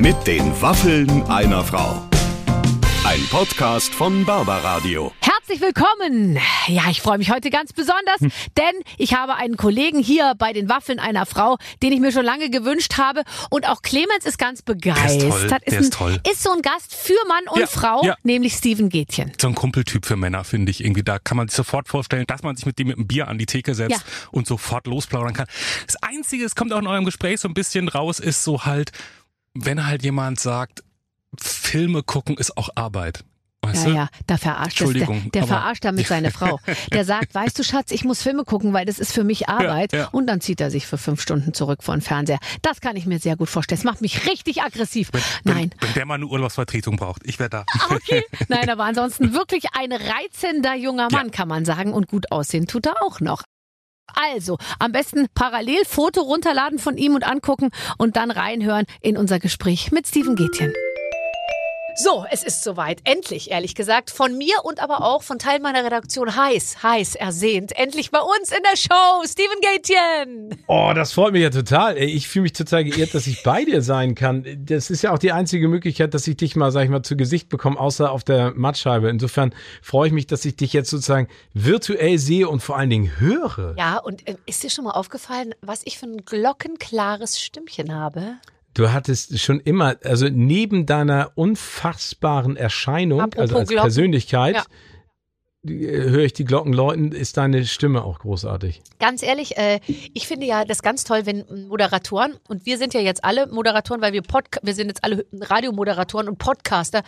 Mit den Waffeln einer Frau. Ein Podcast von Barbaradio. Herzlich willkommen. Ja, ich freue mich heute ganz besonders, Hm. denn ich habe einen Kollegen hier bei den Waffeln einer Frau, den ich mir schon lange gewünscht habe. Und auch Clemens ist ganz begeistert. toll, der ein, ist toll. ist so ein Gast für Mann und Ja, Frau, ja. nämlich Steven Gätchen. so ein Kumpeltyp für Männer, finde ich irgendwie. Da kann man sich sofort vorstellen, dass man sich mit dem mit einem Bier an die Theke setzt Ja. und sofort losplaudern kann. Das Einzige, es kommt auch in eurem Gespräch so ein bisschen raus, ist so halt, wenn halt jemand sagt, Filme gucken ist auch Arbeit. Weißt Ja, du? ja, da verarscht der, Entschuldigung, der aber- verarscht damit seine Frau. Der sagt, weißt du, Schatz, ich muss Filme gucken, weil das ist für mich Arbeit. ja. Und dann zieht er sich für fünf Stunden zurück vor den Fernseher. Das kann ich mir sehr gut vorstellen. Das macht mich richtig aggressiv. Nein. Wenn, wenn der mal eine Urlaubsvertretung braucht, ich wäre da. Ah, Okay. Nein, aber ansonsten wirklich ein reizender junger Mann, Ja. kann man sagen. Und gut aussehen tut er auch noch. Also, am besten parallel Foto runterladen von ihm und angucken und dann reinhören in unser Gespräch mit Steven Gätchen. So, es ist soweit. Endlich, ehrlich gesagt. Von mir und aber auch von Teil meiner Redaktion heiß, heiß ersehnt. Endlich bei uns in der Show, Steven Gätchen. Oh, das freut mich ja total. Ich fühle mich total geehrt, dass ich bei dir sein kann. Das ist ja auch die einzige Möglichkeit, dass ich dich mal, sag ich mal, zu Gesicht bekomme, außer auf der Mattscheibe. Insofern freue ich mich, dass ich dich jetzt sozusagen virtuell sehe und vor allen Dingen höre. Ja, und äh, ist dir schon mal aufgefallen, was ich für ein glockenklares Stimmchen habe? Du hattest schon immer, also neben deiner unfassbaren Erscheinung, Apropos also als Glocken. Persönlichkeit, Ja. äh, höre ich die Glocken läuten, ist deine Stimme auch großartig. Ganz ehrlich, äh, ich finde ja das ganz toll, wenn Moderatoren, und wir sind ja jetzt alle Moderatoren, weil wir, Podca wir sind jetzt alle Radiomoderatoren und Podcaster,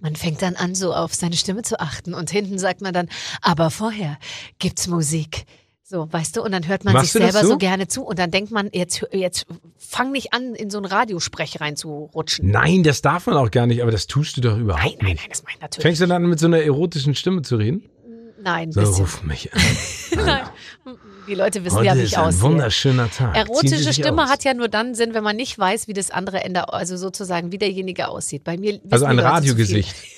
man fängt dann an, so auf seine Stimme zu achten und hinten sagt man dann, aber vorher gibt's Musik. So, weißt du, und dann hört man Machst sich selber so? so? gerne zu und dann denkt man, jetzt, jetzt fang nicht an, in so einen Radiosprech reinzurutschen. Nein, das darf man auch gar nicht, aber das tust du doch überhaupt Nein, nein, nicht. nein, das meine ich natürlich. Fängst du dann an, mit so einer erotischen Stimme zu reden? Nein, So, bisschen. ruf mich an. Nein. Die Leute wissen Heute ja, wie ist ich ein aussehe. wunderschöner Tag. Erotische Stimme aus. hat ja nur dann Sinn, wenn man nicht weiß, wie das andere Ende, also sozusagen, wie derjenige aussieht. Bei mir Also ein Radiogesicht.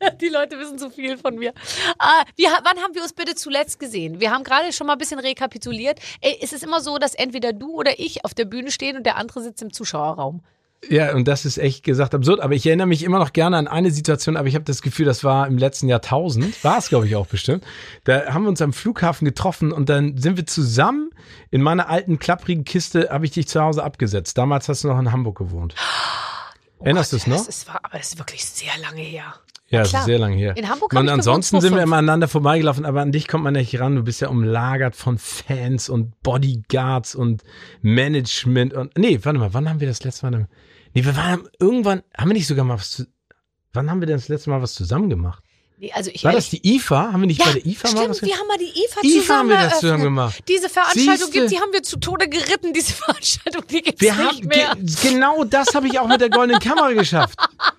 Die Leute wissen zu viel von mir. Ah, wir, wann haben wir uns bitte zuletzt gesehen? Wir haben gerade schon mal ein bisschen rekapituliert. Ey, es ist immer so, dass entweder du oder ich auf der Bühne stehen und der andere sitzt im Zuschauerraum. Ja, und das ist echt gesagt absurd. Aber ich erinnere mich immer noch gerne an eine Situation, aber ich habe das Gefühl, das war im letzten Jahrtausend. War es, glaube ich, auch bestimmt. Da haben wir uns am Flughafen getroffen und dann sind wir zusammen in meiner alten, klapprigen Kiste, habe ich dich zu Hause abgesetzt. Damals hast du noch in Hamburg gewohnt. Erinnerst du es noch? Das ist, war, aber das ist wirklich sehr lange her. Ja, klar. ist sehr lange her. In Hamburg Und ansonsten sind wir 2005. immer aneinander vorbeigelaufen, aber an dich kommt man nicht ran. Du bist ja umlagert von Fans und Bodyguards und Management und. Nee, warte mal, wann haben wir das letzte Mal? Nee, wir waren irgendwann, haben wir nicht sogar mal was zu, Wann haben wir denn das letzte Mal was zusammen gemacht? Nee, also ich War das die IFA? Haben wir nicht ja, bei der IFA mal was stimmt, wir haben mal die IFA, IFA zusammen haben wir das zusammen gemacht. Diese Veranstaltung Siehste. gibt, die haben wir zu Tode geritten, diese Veranstaltung, die gibt's Wir nicht haben, mehr. ge genau das habe ich auch mit der goldenen Kamera geschafft.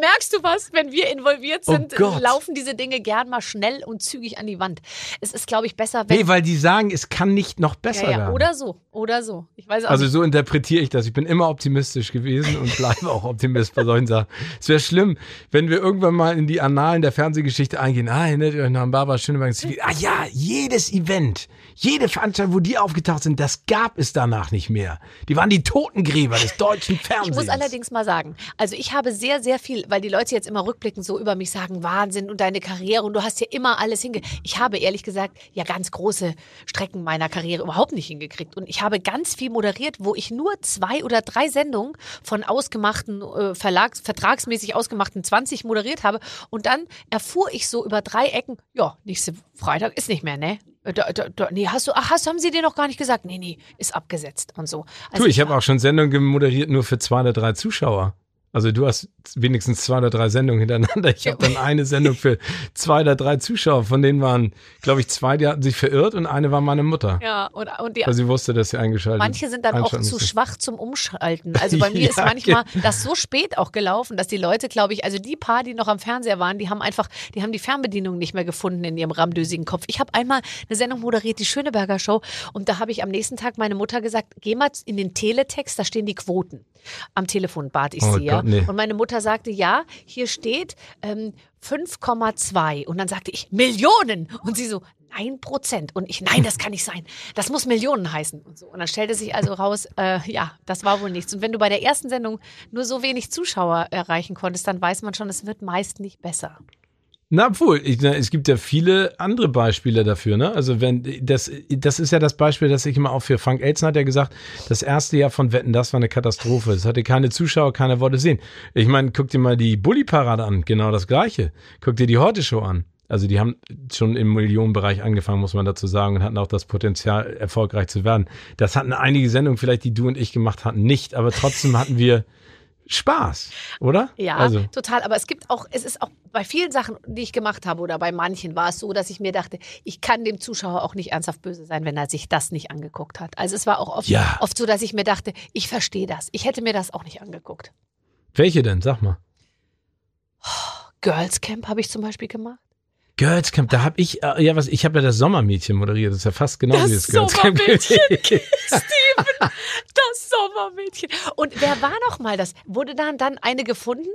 Merkst du was? Wenn wir involviert Oh sind, Gott. laufen diese Dinge gern mal schnell und zügig an die Wand. Es ist, glaube ich, besser, wenn. Nee, weil die sagen, es kann nicht noch besser ja, ja, werden. oder so, oder so. Ich weiß auch Also nicht. so interpretiere ich das. Ich bin immer optimistisch gewesen und bleibe auch Optimist bei solchen Sachen. Es wäre schlimm, wenn wir irgendwann mal in die Annalen der Fernsehgeschichte eingehen. Ah, erinnert ihr euch noch an Barbara Schöneberg? Ah ja, jedes Event, jede Veranstaltung, wo die aufgetaucht sind, das gab es danach nicht mehr. Die waren die Totengräber des deutschen Ich Fernsehens. muss allerdings mal sagen, also ich habe sehr, sehr viel, weil die Leute jetzt immer rückblickend so über mich sagen, Wahnsinn und deine Karriere und du hast ja immer alles hinge... Ich habe ehrlich gesagt ja ganz große Strecken meiner Karriere überhaupt nicht hingekriegt und ich habe ganz viel moderiert, wo ich nur zwei oder drei Sendungen von ausgemachten, äh, Verlags, vertragsmäßig ausgemachten 20 moderiert habe und dann erfuhr ich so über drei Ecken, ja, nächste Freitag ist nicht mehr, ne? Da, da, da, nee, hast du, ach, hast, haben sie dir noch gar nicht gesagt? Nee, nee, ist abgesetzt und so. Also du, ich habe auch schon Sendungen moderiert nur für zwei oder drei Zuschauer. Also du hast wenigstens zwei oder drei Sendungen hintereinander. Ich habe dann eine Sendung für zwei oder drei Zuschauer. Von denen waren, glaube ich, zwei, die hatten sich verirrt und eine war meine Mutter. Ja, und, und die Weil sie wusste, dass sie eingeschaltet Manche sind dann auch zu musste. schwach zum Umschalten. Also bei mir Ja, ist manchmal das so spät auch gelaufen, dass die Leute, glaube ich, also die paar, die noch am Fernseher waren, die haben einfach, die haben die Fernbedienung nicht mehr gefunden in ihrem ramdösigen Kopf. Ich habe einmal eine Sendung moderiert, die Schöneberger Show, und da habe ich am nächsten Tag meine Mutter gesagt, geh mal in den Teletext, da stehen die Quoten. Am Telefon bat ich Oh sie, ja. Gott, nee. Und meine Mutter sagte, ja, hier steht ähm, 5,2. Und dann sagte ich, Millionen. Und sie so, Ein Prozent. Und ich, nein, das kann nicht sein. Das muss Millionen heißen. Und, so. und dann stellte sich also raus, äh, ja, das war wohl nichts. Und wenn du bei der ersten Sendung nur so wenig Zuschauer erreichen konntest, dann weiß man schon, es wird meist nicht besser. Na, obwohl, ich, na, es gibt ja viele andere Beispiele dafür, ne? Also wenn, das, das ist ja das Beispiel, das ich immer aufführe. Frank Elzen hat ja gesagt, das erste Jahr von Wetten, das war eine Katastrophe. Es hatte keine Zuschauer, keiner wollte sehen. Ich meine, guck dir mal die Bully-Parade an, genau das Gleiche. Guck dir die Horte-Show an. Also die haben schon im Millionenbereich angefangen, muss man dazu sagen, und hatten auch das Potenzial, erfolgreich zu werden. Das hatten einige Sendungen, vielleicht die du und ich gemacht hatten, nicht, aber trotzdem hatten wir Spaß, oder? Ja, Also, total. Aber es gibt auch, es ist auch bei vielen Sachen, die ich gemacht habe oder bei manchen war es so, dass ich mir dachte, ich kann dem Zuschauer auch nicht ernsthaft böse sein, wenn er sich das nicht angeguckt hat. Also es war auch oft, Ja. oft so, dass ich mir dachte, ich verstehe das. Ich hätte mir das auch nicht angeguckt. welche denn? Sag mal. Girls Camp habe ich zum Beispiel gemacht. Girls Camp, da habe ich, äh, ja was, ich habe ja das Sommermädchen moderiert, das ist ja fast genau Das wie das Girls Camp. Sommermädchen. Steven, das Sommermädchen. Und wer war noch mal das? Wurde dann dann eine gefunden?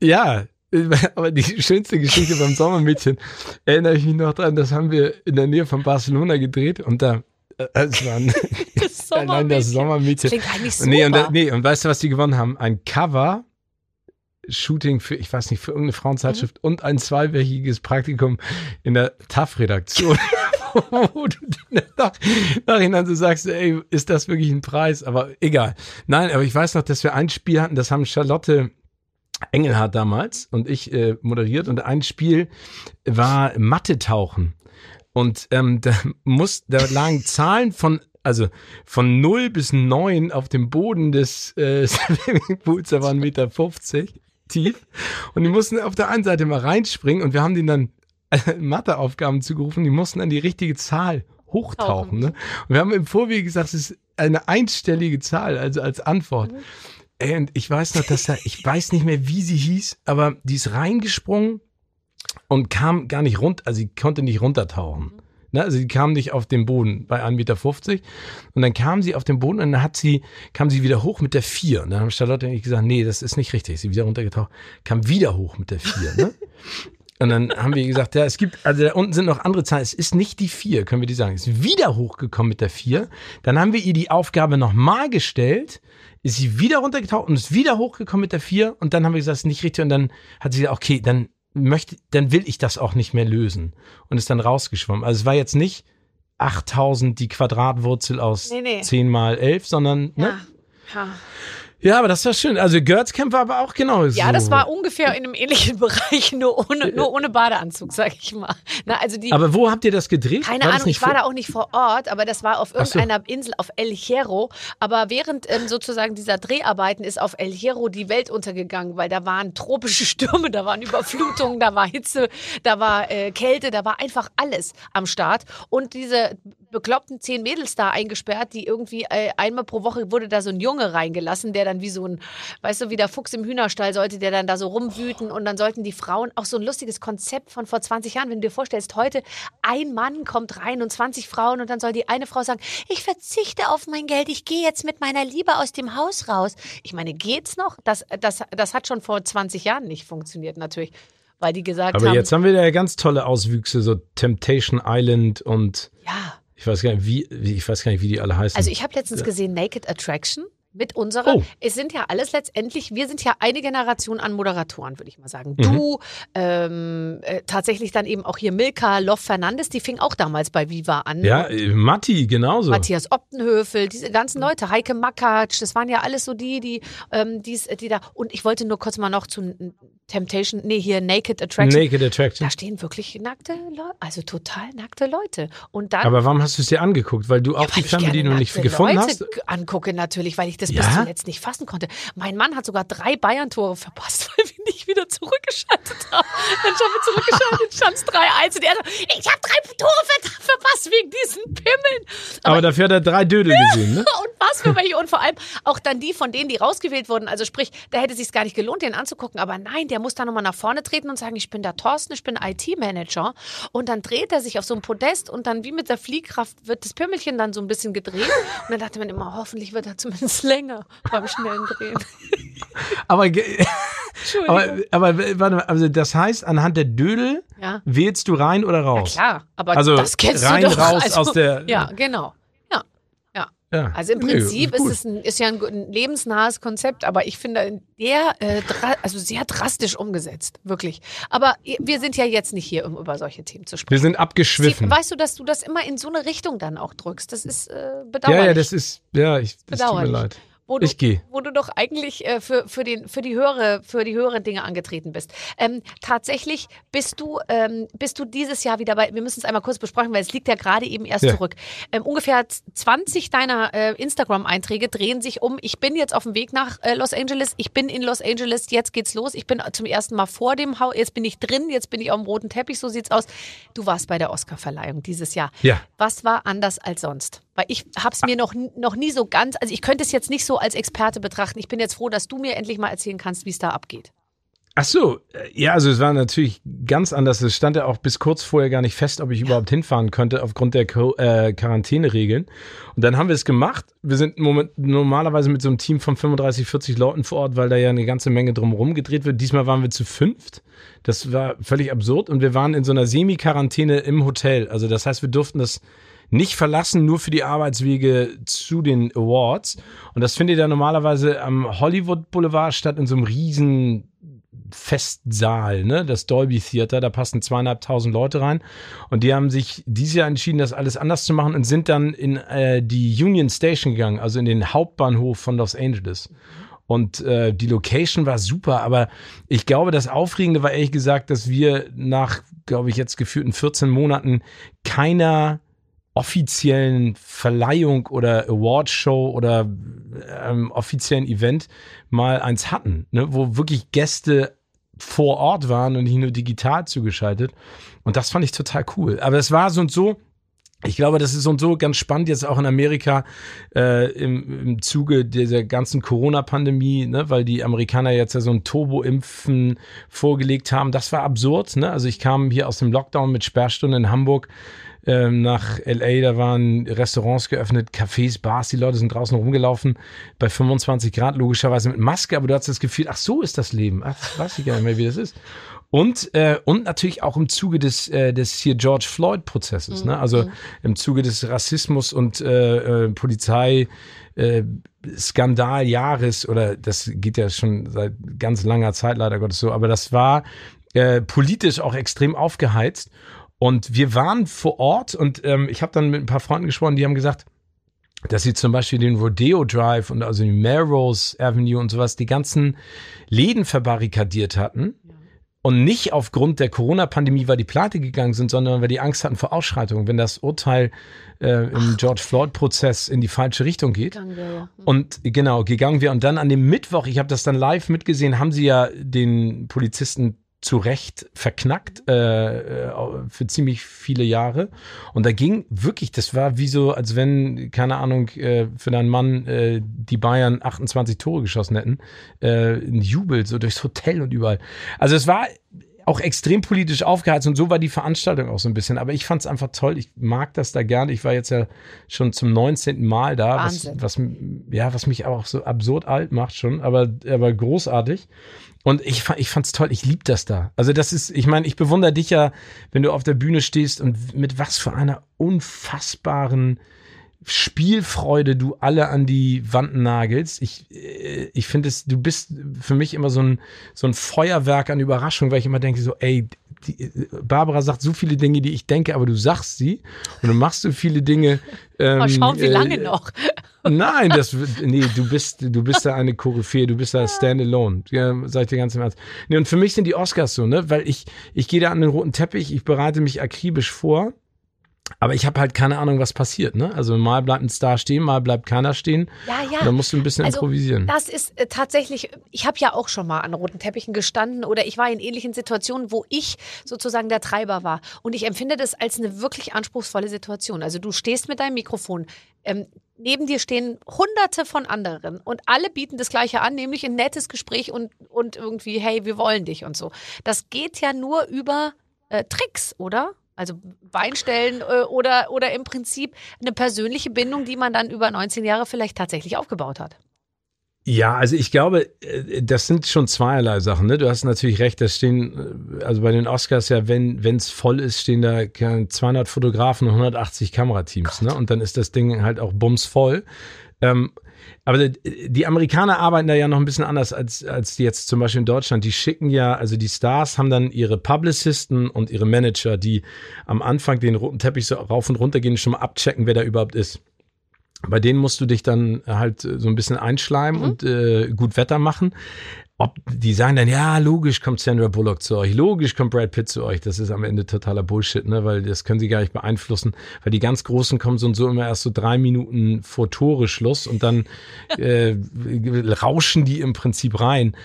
Ja, aber die schönste Geschichte beim Sommermädchen erinnere ich mich noch dran, das haben wir in der Nähe von Barcelona gedreht und da, äh, es war ein, Das nein, das Sommermädchen. Klingt eigentlich super. Nee und, da- nee, und weißt du, was die gewonnen haben? Ein Cover. Shooting für, ich weiß nicht, für irgendeine Frauenzeitschrift und ein zweiwöchiges Praktikum in der TAF-Redaktion. wo du dann nach, nachhinein so sagst, ey, ist das wirklich ein Preis? Aber egal. Nein, aber ich weiß noch, dass wir ein Spiel hatten, das haben Charlotte Engelhardt damals und ich äh, moderiert und ein Spiel war Mathe-Tauchen. Und ähm, da muss, da lagen Zahlen von, also von 0 bis 9 auf dem Boden des äh, Swimmingpools, da waren 1,50 Meter tief. Und die mussten auf der einen Seite mal reinspringen und wir haben denen dann äh, Matheaufgaben zugerufen, die mussten dann die richtige Zahl hochtauchen. Tauchen. Ne? Und wir haben im Vorwege gesagt, es ist eine einstellige Zahl, also als Antwort. Ey, und ich weiß noch, dass da, ich weiß nicht mehr, wie sie hieß, aber die ist reingesprungen und kam gar nicht runter, also sie konnte nicht runtertauchen. Ne? Also sie kam nicht auf den Boden bei 1,50 Meter und dann kam sie auf den Boden und dann hat sie, kam sie wieder hoch mit der 4. Und dann haben Charlotte und ich gesagt, nee, das ist nicht richtig. Sie wieder runtergetaucht, kam wieder hoch mit der 4. Ne? Und dann haben wir gesagt, ja, es gibt, also da unten sind noch andere Zahlen. Es ist nicht die 4, können wir die sagen. Es ist wieder hochgekommen mit der 4. Dann haben wir ihr die Aufgabe nochmal gestellt, ist sie wieder runtergetaucht und ist wieder hochgekommen mit der 4. Und dann haben wir gesagt, es ist nicht richtig. Und dann hat sie gesagt, okay, dann möchte, dann will ich das auch nicht mehr lösen. Und ist dann rausgeschwommen. Also es war jetzt nicht 8000 die Quadratwurzel aus Nee, nee. 10 mal 11, sondern, ne? Ja. Ja. Aber das war schön. Also Girls Camp war aber auch genau so. ja, das war ungefähr in einem ähnlichen Bereich, nur ohne, nur ohne Badeanzug, sag ich mal. Na, also die, Aber wo habt ihr das gedreht? Keine War Ahnung, ich war da auch nicht vor Ort, aber das war auf Ach so. irgendeiner Insel auf El Hierro. Aber während ähm, sozusagen dieser Dreharbeiten ist auf El Hierro die Welt untergegangen, weil da waren tropische Stürme, da waren Überflutungen, da war Hitze, da war äh, Kälte, da war einfach alles am Start. Und diese bekloppten zehn Mädels da eingesperrt, die irgendwie äh, einmal pro Woche wurde da so ein Junge reingelassen, der dann wie so ein, weißt du, wie der Fuchs im Hühnerstall sollte, der dann da so rumwüten und dann sollten die Frauen auch so ein lustiges Konzept von vor 20 Jahren, wenn du dir vorstellst, heute ein Mann kommt rein und 20 Frauen und dann soll die eine Frau sagen, ich verzichte auf mein Geld, ich gehe jetzt mit meiner Liebe aus dem Haus raus. Ich meine, geht's noch? Das, das, das hat schon vor 20 Jahren nicht funktioniert natürlich, weil die gesagt Aber haben, jetzt haben wir da ja ganz tolle Auswüchse, so Temptation Island und ja. Ich weiß gar nicht, wie, ich weiß gar nicht, wie die alle heißen. Also ich habe letztens gesehen Naked Attraction mit unserer. Oh. Es sind ja alles letztendlich, wir sind ja eine Generation an Moderatoren, würde ich mal sagen. Mhm. Du, ähm, äh, tatsächlich dann eben auch hier Milka Loff Fernandes, die fing auch damals bei Viva an. ja, äh, Matti, genauso. Matthias Optenhöfel, diese ganzen Leute, Heike Makatsch, das waren ja alles so die, die, ähm, die's, die da. Und ich wollte nur kurz mal noch zu Temptation, nee, hier Naked Attraction. Naked Attraction. Da stehen wirklich nackte Leute, also total nackte Leute. Und dann Aber warum hast du es dir angegucht? Weil du auch ja, die weil ich Fernbedienung gerne nicht gefunden Leute hast? angucke natürlich, weil ich das Ja? bis zuletzt nicht fassen konnte. Mein Mann hat sogar drei Bayern-Tore verpasst, weil wir nicht wieder zurückgeschaltet haben. Dann haben wir zurückgeschaltet, stand es 3-1 und er so, ich habe drei Tore ver verpasst wegen diesen Pimmeln. Aber dafür hat er drei Dödel gesehen, ne? Und was für welche und vor allem auch dann die von denen, die rausgewählt wurden. Also sprich, da hätte es sich gar nicht gelohnt, den anzugucken. Aber nein, der muss da nochmal nach vorne treten und sagen, ich bin der Thorsten, ich bin IT-Manager. Und dann dreht er sich auf so ein Podest und dann wie mit der Fliehkraft wird das Pimmelchen dann so ein bisschen gedreht. Und dann dachte man immer, hoffentlich wird er zumindest länger beim schnellen Drehen. Aber Aber, aber warte mal, also das heißt, anhand der Dödel Ja. wählst du rein oder Ja, raus? klar, aber Also das kennst rein, du doch. raus also, aus der- Ja, genau. Ja. Also im Nee, Prinzip ist gut. es ein, ist ja ein, lebensnahes Konzept, aber ich finde der äh, also sehr drastisch umgesetzt, wirklich. Aber wir sind ja jetzt nicht hier, um über solche Themen zu Wir sprechen. sind abgeschwiffen. Steve, weißt du, dass du das immer in so eine Richtung dann auch drückst? Das ist äh, bedauerlich. Ja, ja, das ist, ja, ich, das tut mir leid. Wo du, Ich. Wo du doch eigentlich äh, für, für, den, für, die höhere, für die höheren Dinge angetreten bist. Ähm, tatsächlich bist du, ähm, bist du dieses Jahr wieder bei, wir müssen es einmal kurz besprechen, weil es liegt ja gerade eben erst Ja. zurück. Ähm, ungefähr 20 deiner äh, Instagram-Einträge drehen sich um, ich bin jetzt auf dem Weg nach äh, Los Angeles, ich bin in Los Angeles, jetzt geht's los, ich bin zum ersten Mal vor dem Haus, jetzt bin ich drin, jetzt bin ich auf dem roten Teppich, so sieht's aus. Du warst bei der Oscar-Verleihung dieses Jahr. Ja. Was war anders als sonst? Weil ich habe es mir noch, noch nie so ganz, also ich könnte es jetzt nicht so als Experte betrachten. Ich bin jetzt froh, dass du mir endlich mal erzählen kannst, wie es da abgeht. Ach so, äh, ja, also es war natürlich ganz anders. Es stand ja auch bis kurz vorher gar nicht fest, ob ich überhaupt hinfahren könnte aufgrund der äh, Quarantäneregeln. Und dann haben wir es gemacht. Wir sind Moment normalerweise mit so einem Team von 35, 40 Leuten vor Ort, weil da ja eine ganze Menge drumherum gedreht wird. Diesmal waren wir zu fünft. Das war völlig absurd. Und wir waren in so einer Semi-Quarantäne im Hotel. Also das heißt, wir durften das nicht verlassen, nur für die Arbeitswege zu den Awards. Und das findet ja normalerweise am Hollywood Boulevard statt in so einem riesen Festsaal, ne? Das Dolby Theater, da passen zweieinhalbtausend Leute rein. Und die haben sich dieses Jahr entschieden, das alles anders zu machen und sind dann in äh, die Union Station gegangen, also in den Hauptbahnhof von Los Angeles. Und äh, die Location war super, aber ich glaube, das Aufregende war ehrlich gesagt, dass wir nach, glaube ich, jetzt geführten 14 Monaten keiner offiziellen Verleihung oder Awardshow oder ähm, offiziellen Event mal eins hatten, ne, wo wirklich Gäste vor Ort waren und nicht nur digital zugeschaltet. Und das fand ich total cool. Aber es war so und so, ich glaube, das ist so und so ganz spannend jetzt auch in Amerika äh, im, im Zuge dieser ganzen Corona-Pandemie, ne, weil die Amerikaner jetzt ja so ein Turbo-Impfen vorgelegt haben. Das war absurd. Ne? Also ich kam hier aus dem Lockdown mit Sperrstunden in Hamburg ähm, nach LA, da waren Restaurants geöffnet, Cafés, Bars, die Leute sind draußen rumgelaufen bei 25 Grad, logischerweise mit Maske, aber du hast das Gefühl, ach so ist das Leben. Ach, das weiß ich gar nicht mehr, wie das ist. Und, äh, und natürlich auch im Zuge des, äh, des hier George Floyd-Prozesses, ne? also im Zuge des Rassismus und äh, äh, Polizei. Äh, Skandaljahres oder das geht ja schon seit ganz langer Zeit leider Gottes so, aber das war äh, politisch auch extrem aufgeheizt und wir waren vor Ort und ähm, ich habe dann mit ein paar Freunden gesprochen, die haben gesagt, dass sie zum Beispiel den Rodeo Drive und also die Melrose Avenue und sowas, die ganzen Läden verbarrikadiert hatten. Und nicht aufgrund der Corona-Pandemie, weil die pleite gegangen sind, sondern weil die Angst hatten vor Ausschreitungen, wenn das Urteil äh, im George Floyd-Prozess in die falsche Richtung geht. Ja. Und genau, gegangen wir. Und dann an dem Mittwoch, ich habe das dann live mitgesehen, haben sie ja den Polizisten zu Recht verknackt äh, äh, für ziemlich viele Jahre. Und da ging wirklich, das war wie so, als wenn, keine Ahnung, äh, für deinen Mann äh, die Bayern 28 Tore geschossen hätten. Äh, ein Jubel, so durchs Hotel und überall. Also es war auch extrem politisch aufgeheizt und so war die Veranstaltung auch so ein bisschen. Aber ich fand es einfach toll. Ich mag das da gerne. Ich war jetzt ja schon zum 19. Mal da, was, was, ja, was mich auch so absurd alt macht schon, aber, aber großartig. Und ich, ich fand's toll, ich lieb das da. Also das ist, ich meine, ich bewundere dich ja, wenn du auf der Bühne stehst und mit was für einer unfassbaren Spielfreude du alle an die Wand nagelst. Ich, äh, ich finde es, du bist für mich immer so ein, so ein Feuerwerk an Überraschung, weil ich immer denke so, ey, die, Barbara sagt so viele Dinge, die ich denke, aber du sagst sie und du machst so viele Dinge. Ähm, Mal schauen, wie äh, lange noch. Nein, das nee, du bist du bist da eine Koryphäe, du bist da standalone. Ja, sag ich dir ganz im Ernst. Nee, und für mich sind die Oscars so, ne, weil ich ich gehe da an den roten Teppich, ich bereite mich akribisch vor. Aber ich habe halt keine Ahnung, was passiert, ne? Also mal bleibt ein Star stehen, mal bleibt keiner stehen. Ja, ja. Da musst du ein bisschen Also, improvisieren. Das ist äh, tatsächlich, ich habe ja auch schon mal an roten Teppichen gestanden oder ich war in ähnlichen Situationen, wo ich sozusagen der Treiber war. Und ich empfinde das als eine wirklich anspruchsvolle Situation. Also du stehst mit deinem Mikrofon, ähm, neben dir stehen hunderte von anderen und alle bieten das Gleiche an, nämlich ein nettes Gespräch und, und irgendwie, hey, wir wollen dich und so. Das geht ja nur über äh, Tricks, oder? Also Beinstellen äh, oder, oder im Prinzip eine persönliche Bindung, die man dann über 19 Jahre vielleicht tatsächlich aufgebaut hat. Ja, also ich glaube, äh, das sind schon zweierlei Sachen. Ne? Du hast natürlich recht, da stehen, äh, also bei den Oscars ja, wenn es voll ist, stehen da 200 Fotografen und 180 Kamerateams. Ne? Und dann ist das Ding halt auch bumsvoll. Ähm, aber die Amerikaner arbeiten da ja noch ein bisschen anders als, als jetzt zum Beispiel in Deutschland. Die schicken ja, also die Stars haben dann ihre Publicisten und ihre Manager, die am Anfang den roten Teppich so rauf und runter gehen, schon mal abchecken, wer da überhaupt ist. Bei denen musst du dich dann halt so ein bisschen einschleimen mhm. und äh, gut Wetter machen ob die sagen dann, ja, logisch kommt Sandra Bullock zu euch, logisch kommt Brad Pitt zu euch. Das ist am Ende totaler Bullshit, ne? Weil das können sie gar nicht beeinflussen. Weil die ganz Großen kommen so und so immer erst so drei Minuten vor Tore Schluss und dann äh, rauschen die im Prinzip rein.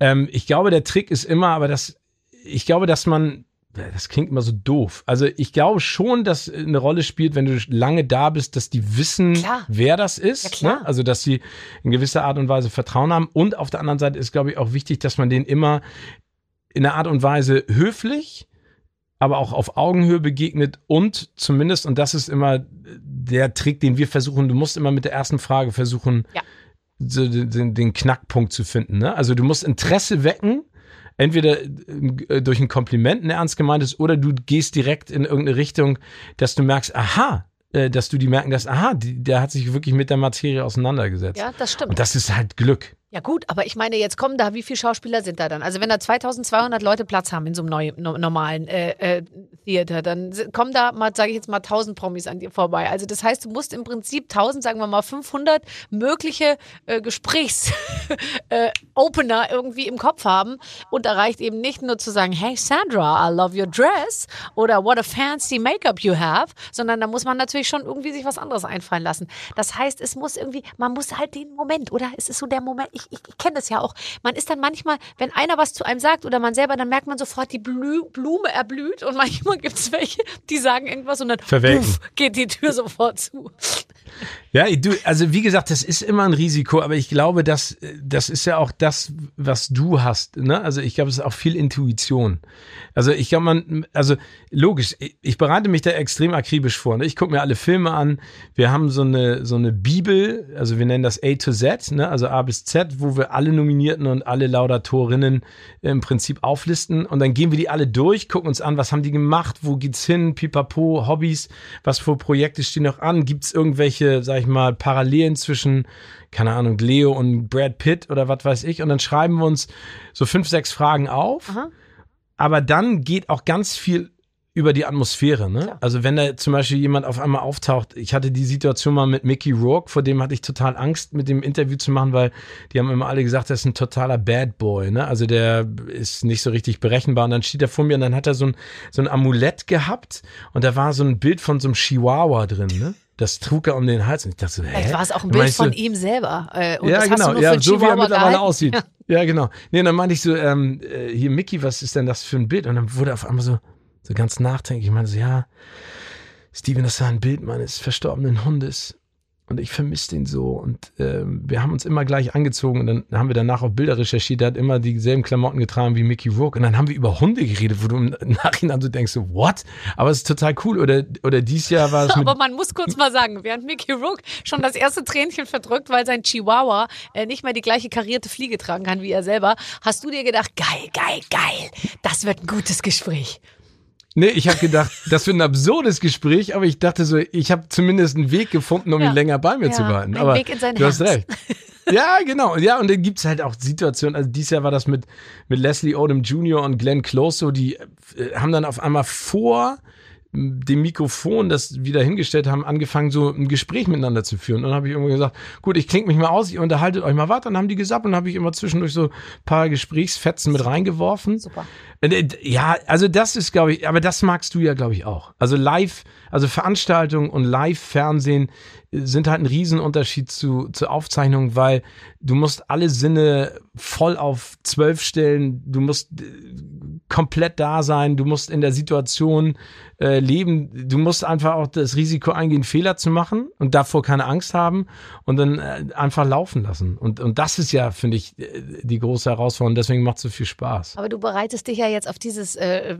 Ähm, ich glaube, der Trick ist immer, aber das, ich glaube, dass man das klingt immer so doof. Also ich glaube schon, dass eine Rolle spielt, wenn du lange da bist, dass die wissen, klar. wer das ist. Ja, ne? Also dass sie in gewisser Art und Weise Vertrauen haben. Und auf der anderen Seite ist, glaube ich, auch wichtig, dass man denen immer in einer Art und Weise höflich, aber auch auf Augenhöhe begegnet und zumindest, und das ist immer der Trick, den wir versuchen, du musst immer mit der ersten Frage versuchen, ja. so den, den, Knackpunkt zu finden. Ne? Also du musst Interesse wecken entweder äh, durch ein Kompliment ein ernst gemeintes oder du gehst direkt in irgendeine Richtung, dass du merkst, aha, äh, dass du die merken, dass, aha, die, der hat sich wirklich mit der Materie auseinandergesetzt. Ja, das stimmt. Und das ist halt Glück. Ja gut, aber ich meine, jetzt kommen da, wie viele Schauspieler sind da dann? Also wenn da 2200 Leute Platz haben in so einem neu, no, normalen äh, äh, Theater, dann kommen da mal, sage ich jetzt mal, 1000 Promis an dir vorbei. Also das heißt, du musst im Prinzip 1000, sagen wir mal 500 mögliche äh, Gesprächs-Opener äh, irgendwie im Kopf haben. Und da reicht eben nicht nur zu sagen, hey Sandra, I love your dress oder what a fancy makeup you have, sondern da muss man natürlich schon irgendwie sich was anderes einfallen lassen. Das heißt, es muss irgendwie, man muss halt den Moment, oder? Es ist so der Moment, ich, ich, ich kenne das ja auch. Man ist dann manchmal, wenn einer was zu einem sagt oder man selber, dann merkt man sofort, die Blü Blume erblüht und manchmal gibt es welche, die sagen irgendwas und dann puff, geht die Tür sofort zu. Ja, du, also wie gesagt, das ist immer ein Risiko, aber ich glaube, dass das ist ja auch das, was du hast. Ne? Also ich glaube, es ist auch viel Intuition. Also ich glaube, man, also logisch, ich bereite mich da extrem akribisch vor. Ne? Ich gucke mir alle Filme an. Wir haben so eine so eine Bibel, also wir nennen das A to Z, ne? also A bis Z, wo wir alle Nominierten und alle Laudatorinnen im Prinzip auflisten und dann gehen wir die alle durch, gucken uns an, was haben die gemacht, wo geht's hin, Pipapo, Hobbys, was für Projekte stehen noch an, gibt's irgendwelche, sag ich mal, Parallelen zwischen keine Ahnung, Leo und Brad Pitt oder was weiß ich. Und dann schreiben wir uns so fünf, sechs Fragen auf. Aha. Aber dann geht auch ganz viel über die Atmosphäre. Ne? Klar. Also wenn da zum Beispiel jemand auf einmal auftaucht, ich hatte die Situation mal mit Mickey Rourke, vor dem hatte ich total Angst, mit dem Interview zu machen, weil die haben immer alle gesagt, das ist ein totaler Bad Boy. Ne? Also der ist nicht so richtig berechenbar. Und dann steht er vor mir und dann hat er so ein, so ein Amulett gehabt und da war so ein Bild von so einem Chihuahua drin. Ne? Das trug er um den Hals und ich dachte so, hä? Vielleicht war es auch ein Bild von ihm selber. Äh, ja, genau, ja, so wie er mittlerweile gehalten. aussieht. Ja. ja, genau. Nee, dann meinte ich so, ähm, äh, hier Mickey, was ist denn das für ein Bild? Und dann wurde er auf einmal so, so ganz nachdenklich. Ich meine so, ja, Steven, das war ein Bild meines verstorbenen Hundes. Und ich vermisse den so. Und ähm, wir haben uns immer gleich angezogen und dann haben wir danach auch Bilder recherchiert. Der hat immer dieselben Klamotten getragen wie Mickey Rourke. Und dann haben wir über Hunde geredet, wo du im Nachhinein so denkst, so, what? Aber es ist total cool. Oder, oder dies Jahr war es. Aber man muss kurz mal sagen, während Mickey Rourke schon das erste Tränchen verdrückt, weil sein Chihuahua äh, nicht mehr die gleiche karierte Fliege tragen kann wie er selber, hast du dir gedacht, geil, geil, geil. Das wird ein gutes Gespräch. Nee, ich habe gedacht, das wird ein absurdes Gespräch, aber ich dachte so, ich habe zumindest einen Weg gefunden, um ja. ihn länger bei mir ja, zu behalten. Aber Weg in sein du Herz. hast recht. Ja, genau. Ja, und dann gibt's halt auch Situationen, also dieses Jahr war das mit, mit Leslie Odom Jr. und Glenn Close so, die äh, haben dann auf einmal vor dem Mikrofon, das wieder hingestellt haben, angefangen, so ein Gespräch miteinander zu führen. Und dann habe ich irgendwann gesagt, gut, ich klinge mich mal aus, ihr unterhaltet euch mal weiter. Dann haben die gesagt und dann habe ich immer zwischendurch so ein paar Gesprächsfetzen mit reingeworfen. Super. Äh, ja, also das ist, glaube ich, aber das magst du ja, glaube ich, auch. Also live, also Veranstaltungen und Live-Fernsehen sind halt ein Riesenunterschied zu, zu Aufzeichnungen, weil du musst alle Sinne voll auf zwölf stellen, du musst äh, komplett da sein, du musst in der Situation äh, leben, du musst einfach auch das Risiko eingehen, Fehler zu machen und davor keine Angst haben und dann äh, einfach laufen lassen. Und, und das ist ja, finde ich, äh, die große Herausforderung, deswegen macht es so viel Spaß. Aber du bereitest dich ja jetzt auf dieses äh,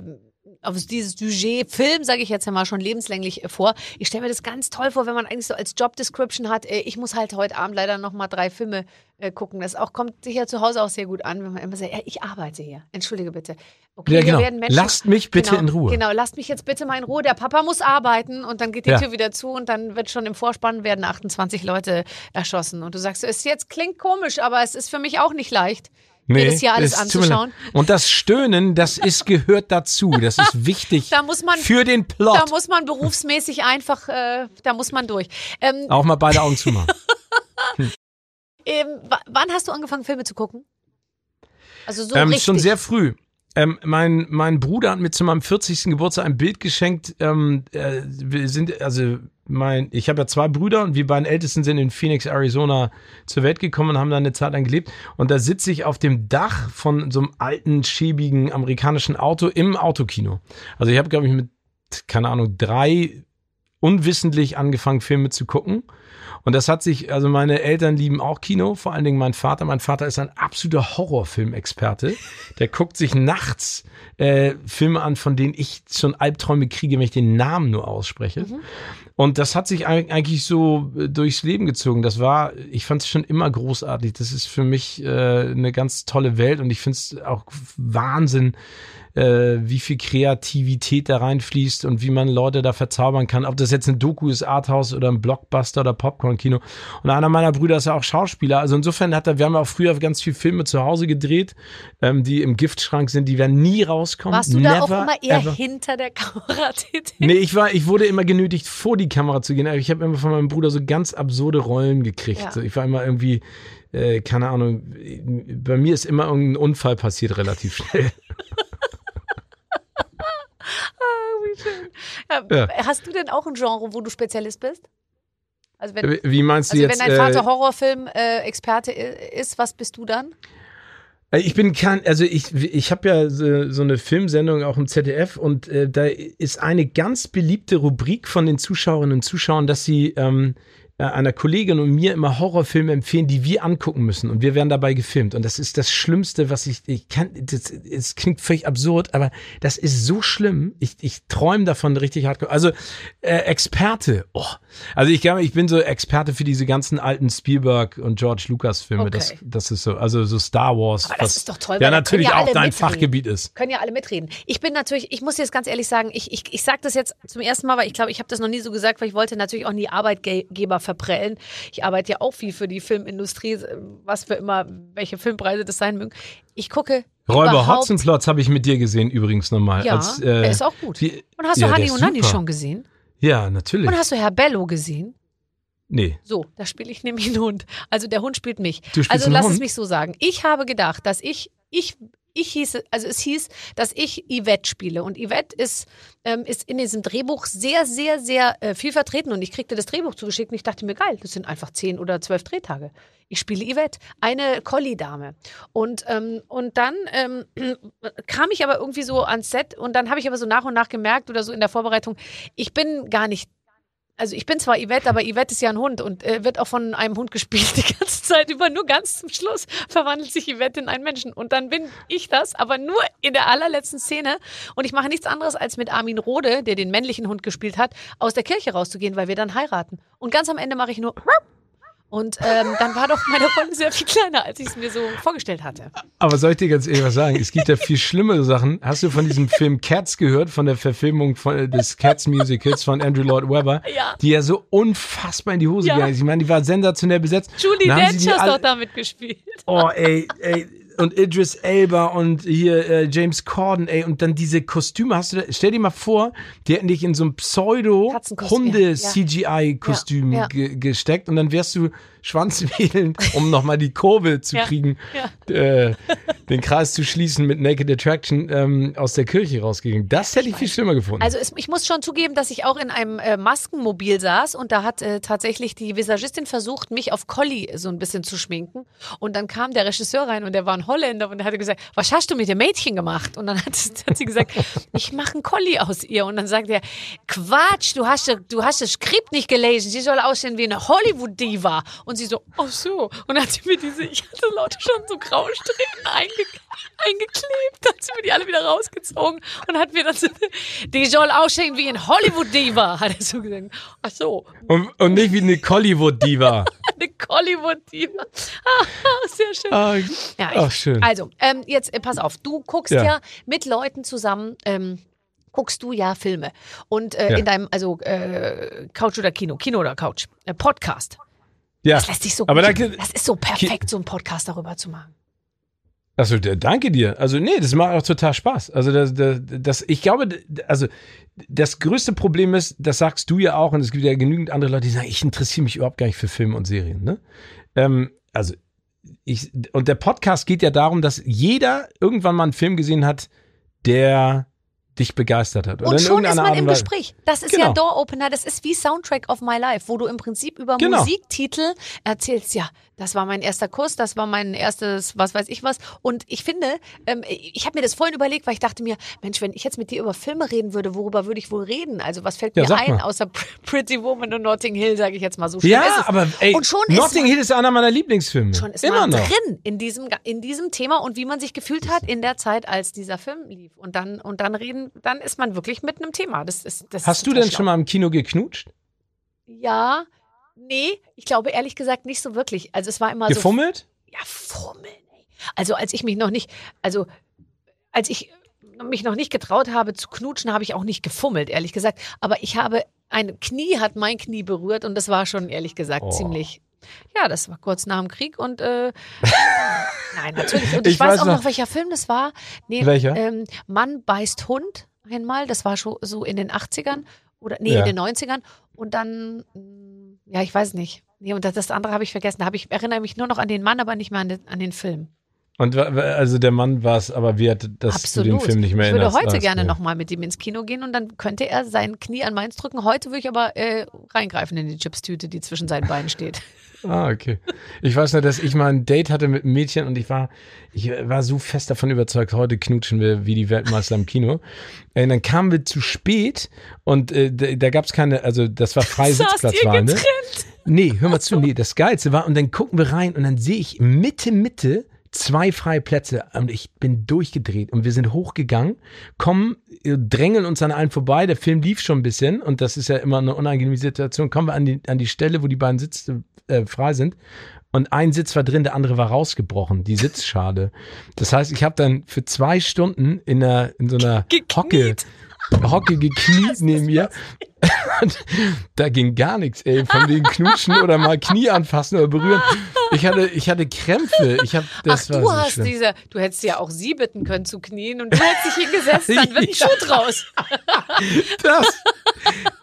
auf dieses Sujet Film, sage ich jetzt ja mal schon lebenslänglich äh, vor. Ich stelle mir das ganz toll vor, wenn man eigentlich so als Job Description hat, äh, ich muss halt heute Abend leider noch mal drei Filme äh, gucken. Das auch kommt sicher zu Hause auch sehr gut an, wenn man immer sagt, ja, ich arbeite hier. Entschuldige bitte. Okay, Ja, wir genau. werden Menschen, Lasst mich bitte genau, in Ruhe. Genau, lasst mich jetzt bitte mal in Ruhe. Der Papa muss arbeiten und dann geht die Ja. Tür wieder zu und dann wird schon im Vorspann werden 28 Leute erschossen und du sagst, es jetzt klingt komisch, aber es ist für mich auch nicht leicht. Mir das hier alles anzuschauen. Und das Stöhnen, das ist gehört dazu. Das ist wichtig Da muss man- für den Plot. Da muss man berufsmäßig einfach, äh, da muss man durch. Ähm, Auch mal beide Augen zumachen. ähm, wa- wann hast du angefangen, Filme zu gucken? Also so ähm, richtig. schon sehr früh. Ähm, mein, mein Bruder hat mir zu meinem 40. Geburtstag ein Bild geschenkt. Ähm, äh, wir sind, also mein, ich habe ja zwei Brüder und wir beiden Ältesten sind in Phoenix, Arizona zur Welt gekommen und haben da eine Zeit lang gelebt. Und da sitze ich auf dem Dach von so einem alten, schäbigen amerikanischen Auto im Autokino. Also ich habe, glaube ich, mit, keine Ahnung, drei unwissentlich angefangen, Filme zu gucken. Und das hat sich, also meine Eltern lieben auch Kino, vor allen Dingen mein Vater. Mein Vater ist ein absoluter Horrorfilmexperte. Der guckt sich nachts äh, Filme an, von denen ich schon Albträume kriege, wenn ich den Namen nur ausspreche. Und das hat sich eig- eigentlich so äh, durchs Leben gezogen. Das war, ich fand es schon immer großartig. Das ist für mich äh, eine ganz tolle Welt und ich finde es auch Wahnsinn, äh, wie viel Kreativität da reinfließt und wie man Leute da verzaubern kann. Ob das jetzt ein Doku ist, Arthouse oder ein Blockbuster oder Popcorn-Kino. Und einer meiner Brüder ist ja auch Schauspieler. Also insofern hat er, wir haben ja auch früher ganz viele Filme zu Hause gedreht, ähm, die im Giftschrank sind, die werden nie rauskommen. Warst du da auch Never, immer eher ever. hinter der Kamera tätig? Nee, ich war, ich wurde immer genötigt, vor die Kamera zu gehen. Aber ich habe immer von meinem Bruder so ganz absurde Rollen gekriegt. Ja. So, ich war immer irgendwie, äh, keine Ahnung, bei mir ist immer irgendein Unfall passiert relativ schnell. Wie schön. Ja, Ja. Hast du denn auch ein Genre, wo du Spezialist bist? Also wenn, Wie meinst du also jetzt? wenn dein Vater äh, Horrorfilm-Experte ist, was bist du dann? Äh, Ich bin kein, also ich, ich habe ja so, so eine Filmsendung auch im ZDF und äh, da ist eine ganz beliebte Rubrik von den Zuschauerinnen und Zuschauern, dass sie ähm, äh, einer Kollegin und mir immer Horrorfilme empfehlen, die wir angucken müssen und wir werden dabei gefilmt und das ist das Schlimmste, was ich, ich kann, das, es klingt völlig absurd, aber das ist so schlimm. Ich, ich träume davon richtig hardcore. Also äh, Experte, oh. also ich glaube, ich bin so Experte für diese ganzen alten Spielberg und George Lucas Filme. Okay. Das, das ist so, also so Star Wars. Aber das was ist doch toll, Ja, natürlich ja auch dein mitreden. Fachgebiet ist. Können ja alle mitreden. Ich bin natürlich, ich muss jetzt ganz ehrlich sagen, ich, ich, ich sage das jetzt zum ersten Mal, weil ich glaube, ich habe das noch nie so gesagt, weil ich wollte natürlich auch nie Arbeitgeber verprellen. Ich arbeite ja auch viel für die Filmindustrie, was für immer, welche Filmpreise das sein mögen. Ich gucke Räuber Hotzenplotz habe ich mit dir gesehen übrigens nochmal. Ja, als, äh, der ist auch gut. Die, Und hast ja, du ist und super. schon gesehen? Ja, natürlich. Und hast du Herr Bello gesehen? nee. So, da spiele ich nämlich einen Hund. Also der Hund spielt mich. Du spielst also lass es Hund? mich so sagen. Ich habe gedacht, dass ich, ich, ich hieße, also es hieß, dass ich Yvette spiele. Und Yvette ist, ähm, ist in diesem Drehbuch sehr, sehr, sehr äh, viel vertreten. Und ich kriegte das Drehbuch zugeschickt und ich dachte mir, geil, das sind einfach zehn oder zwölf Drehtage. Ich spiele Yvette, eine Collie-Dame. Und, ähm, und dann ähm, kam ich aber irgendwie so ans Set und dann habe ich aber so nach und nach gemerkt oder so in der Vorbereitung, ich bin gar nicht also ich bin zwar Yvette, aber Yvette ist ja ein Hund und äh, wird auch von einem Hund gespielt die ganze Zeit über. Nur ganz zum Schluss verwandelt sich Yvette in einen Menschen. Und dann bin ich das, aber nur in der allerletzten Szene. Und ich mache nichts anderes, als mit Armin Rode, der den männlichen Hund gespielt hat, aus der Kirche rauszugehen, weil wir dann heiraten. Und ganz am Ende mache ich nur und ähm, dann war doch meine Rolle sehr viel kleiner, als ich es mir so vorgestellt hatte. Aber soll ich dir ganz ehrlich was sagen? Es gibt ja viel schlimmere Sachen. Hast du von diesem Film Cats gehört, von der Verfilmung von, des Cats Musicals von Andrew Lloyd Webber, Ja. die ja so unfassbar in die Hose Ja. gegangen ist. Ich meine, die war sensationell besetzt. Julie Dench hat alle- doch damit gespielt. Oh, ey, ey. Und Idris Elba und hier äh, James Corden, ey, und dann diese Kostüme, hast du da, stell dir mal vor, die hätten dich in so ein Katzenkostüm, Pseudo-Hunde-CGI-Kostüm Ja, ja. ge gesteckt und dann wärst du schwanzwedelnd, um nochmal die Kurve zu kriegen, ja. äh, den Kreis zu schließen mit Naked Attraction ähm, aus der Kirche rausgegangen. Das hätte ich viel schlimmer gefunden. Also es, ich muss schon zugeben, dass ich auch in einem äh, Maskenmobil saß und da hat äh, tatsächlich die Visagistin versucht, mich auf Collie so ein bisschen zu schminken. Und dann kam der Regisseur rein und der war ein Holländer und er hatte gesagt, was hast du mit dem Mädchen gemacht? Und dann hat, hat sie gesagt, ich mache einen Collie aus ihr. Und dann sagt er, Quatsch, du hast, du hast das Skript nicht gelesen. Sie soll aussehen wie eine Hollywood-Diva. Und sie so, ach so. Und dann hat sie mir diese, ich hatte Leute schon so Graustrichen einge, eingeklebt, hat sie mir die alle wieder rausgezogen und hat mir dann so, die soll aussehen wie ein Hollywood-Diva, hat er so gesagt. Ach so, Und, und nicht wie eine Collywood-Diva. eine Hollywood-Diva. Sehr schön. Ah, Ja, ach, ich, schön. Also, ähm, jetzt äh, pass auf, du guckst ja, Ja. mit Leuten zusammen, ähm, guckst du ja Filme. Und äh, Ja. in deinem, also äh, Couch oder Kino, Kino oder Couch, äh, Podcast. Ja. Das lässt sich so Aber gut, danke- das ist so perfekt, so einen Podcast darüber zu machen. Achso, d- danke dir. Also, nee, das macht auch total Spaß. Also, das, das, das, ich glaube, also, das größte Problem ist, das sagst du ja auch, und es gibt ja genügend andere Leute, die sagen, ich interessiere mich überhaupt gar nicht für Filme und Serien. Ne? Ähm, also, ich, und der Podcast geht ja darum, dass jeder irgendwann mal einen Film gesehen hat, der dich begeistert hat. Oder Und schon ist man im. Gespräch. Das ist Genau. ja Door-Opener, das ist wie Soundtrack of My Life, wo du im Prinzip über Genau. Musiktitel erzählst, ja, das war mein erster Kurs, das war mein erstes, was weiß ich was. Und ich finde, ähm, ich habe mir das vorhin überlegt, weil ich dachte mir, Mensch, wenn ich jetzt mit dir über Filme reden würde, worüber würde ich wohl reden? Also was fällt Ja, mir ein, mal. außer Pretty Woman und Notting Hill, sage ich jetzt mal so. schlimm Ja, aber ey, und schon Notting ist Hill ist einer meiner Lieblingsfilme. schon ist Immer man noch. drin in diesem, in diesem Thema und wie man sich gefühlt hat in der Zeit, als dieser Film lief. Und dann, und dann reden, dann ist man wirklich mit einem Thema. Das ist, das ist Hast du total denn schlau. schon mal im Kino geknutscht? Ja, nee, ich glaube ehrlich gesagt nicht so wirklich. Also es war immer Gefummelt? so. Ja, fummeln. Also als ich mich noch nicht, also als ich mich noch nicht getraut habe zu knutschen, habe ich auch nicht gefummelt, ehrlich gesagt. Aber ich habe, ein Knie hat mein Knie berührt und das war schon, ehrlich gesagt, Oh. ziemlich. Ja, das war kurz nach dem Krieg und äh, nein, natürlich. Und ich, Ich weiß, weiß auch noch- welcher Film das war. Nee, Welcher? Ähm, Mann beißt Hund einmal. Das war schon so in den 80ern oder nee, Ja. in den 90ern. Und dann, mh, ja, ich weiß nicht. Nee, und das, das andere habe ich vergessen. Da habe ich erinnere mich nur noch an den Mann, aber nicht mehr an den, an den Film. Und also der Mann war es aber wert, dass Absolut. du den Film nicht mehr ich würde erinnerst. heute gerne okay. noch mal mit ihm ins Kino gehen und dann könnte er sein Knie an meins drücken. Heute würde ich aber äh, reingreifen in die Chipstüte, die zwischen seinen Beinen steht. Ah, okay. Ich weiß nur, dass ich mal ein Date hatte mit einem Mädchen und ich war, ich war so fest davon überzeugt, heute knutschen wir wie die Weltmeister im Kino. Und dann kamen wir zu spät und äh, da, da gab es keine, also das war freie Sitzplatzwahl. Ne? Nee, hör mal zu, nee, das Geilste war, und dann gucken wir rein und dann sehe ich Mitte, Mitte zwei freie Plätze und ich bin durchgedreht und wir sind hochgegangen, kommen, äh, drängeln uns an allen vorbei, der Film lief schon ein bisschen und das ist ja immer eine unangenehme Situation, kommen wir an die, an die Stelle, wo die beiden Sitze äh, frei sind und ein Sitz war drin, der andere war rausgebrochen, die Sitzschale. Das heißt, ich habe dann für zwei Stunden in, einer, in so einer Hocke, Hocke gekniet neben mir. Und da ging gar nichts, ey, von wegen Knutschen oder mal Knie anfassen oder berühren. Ich hatte, ich hatte Krämpfe. Ich hab, das Ach, war du so hast schlimm. diese, du hättest ja auch sie bitten können zu knien und du hättest dich hingesetzt, dann wird ein. Schuh draus. Das,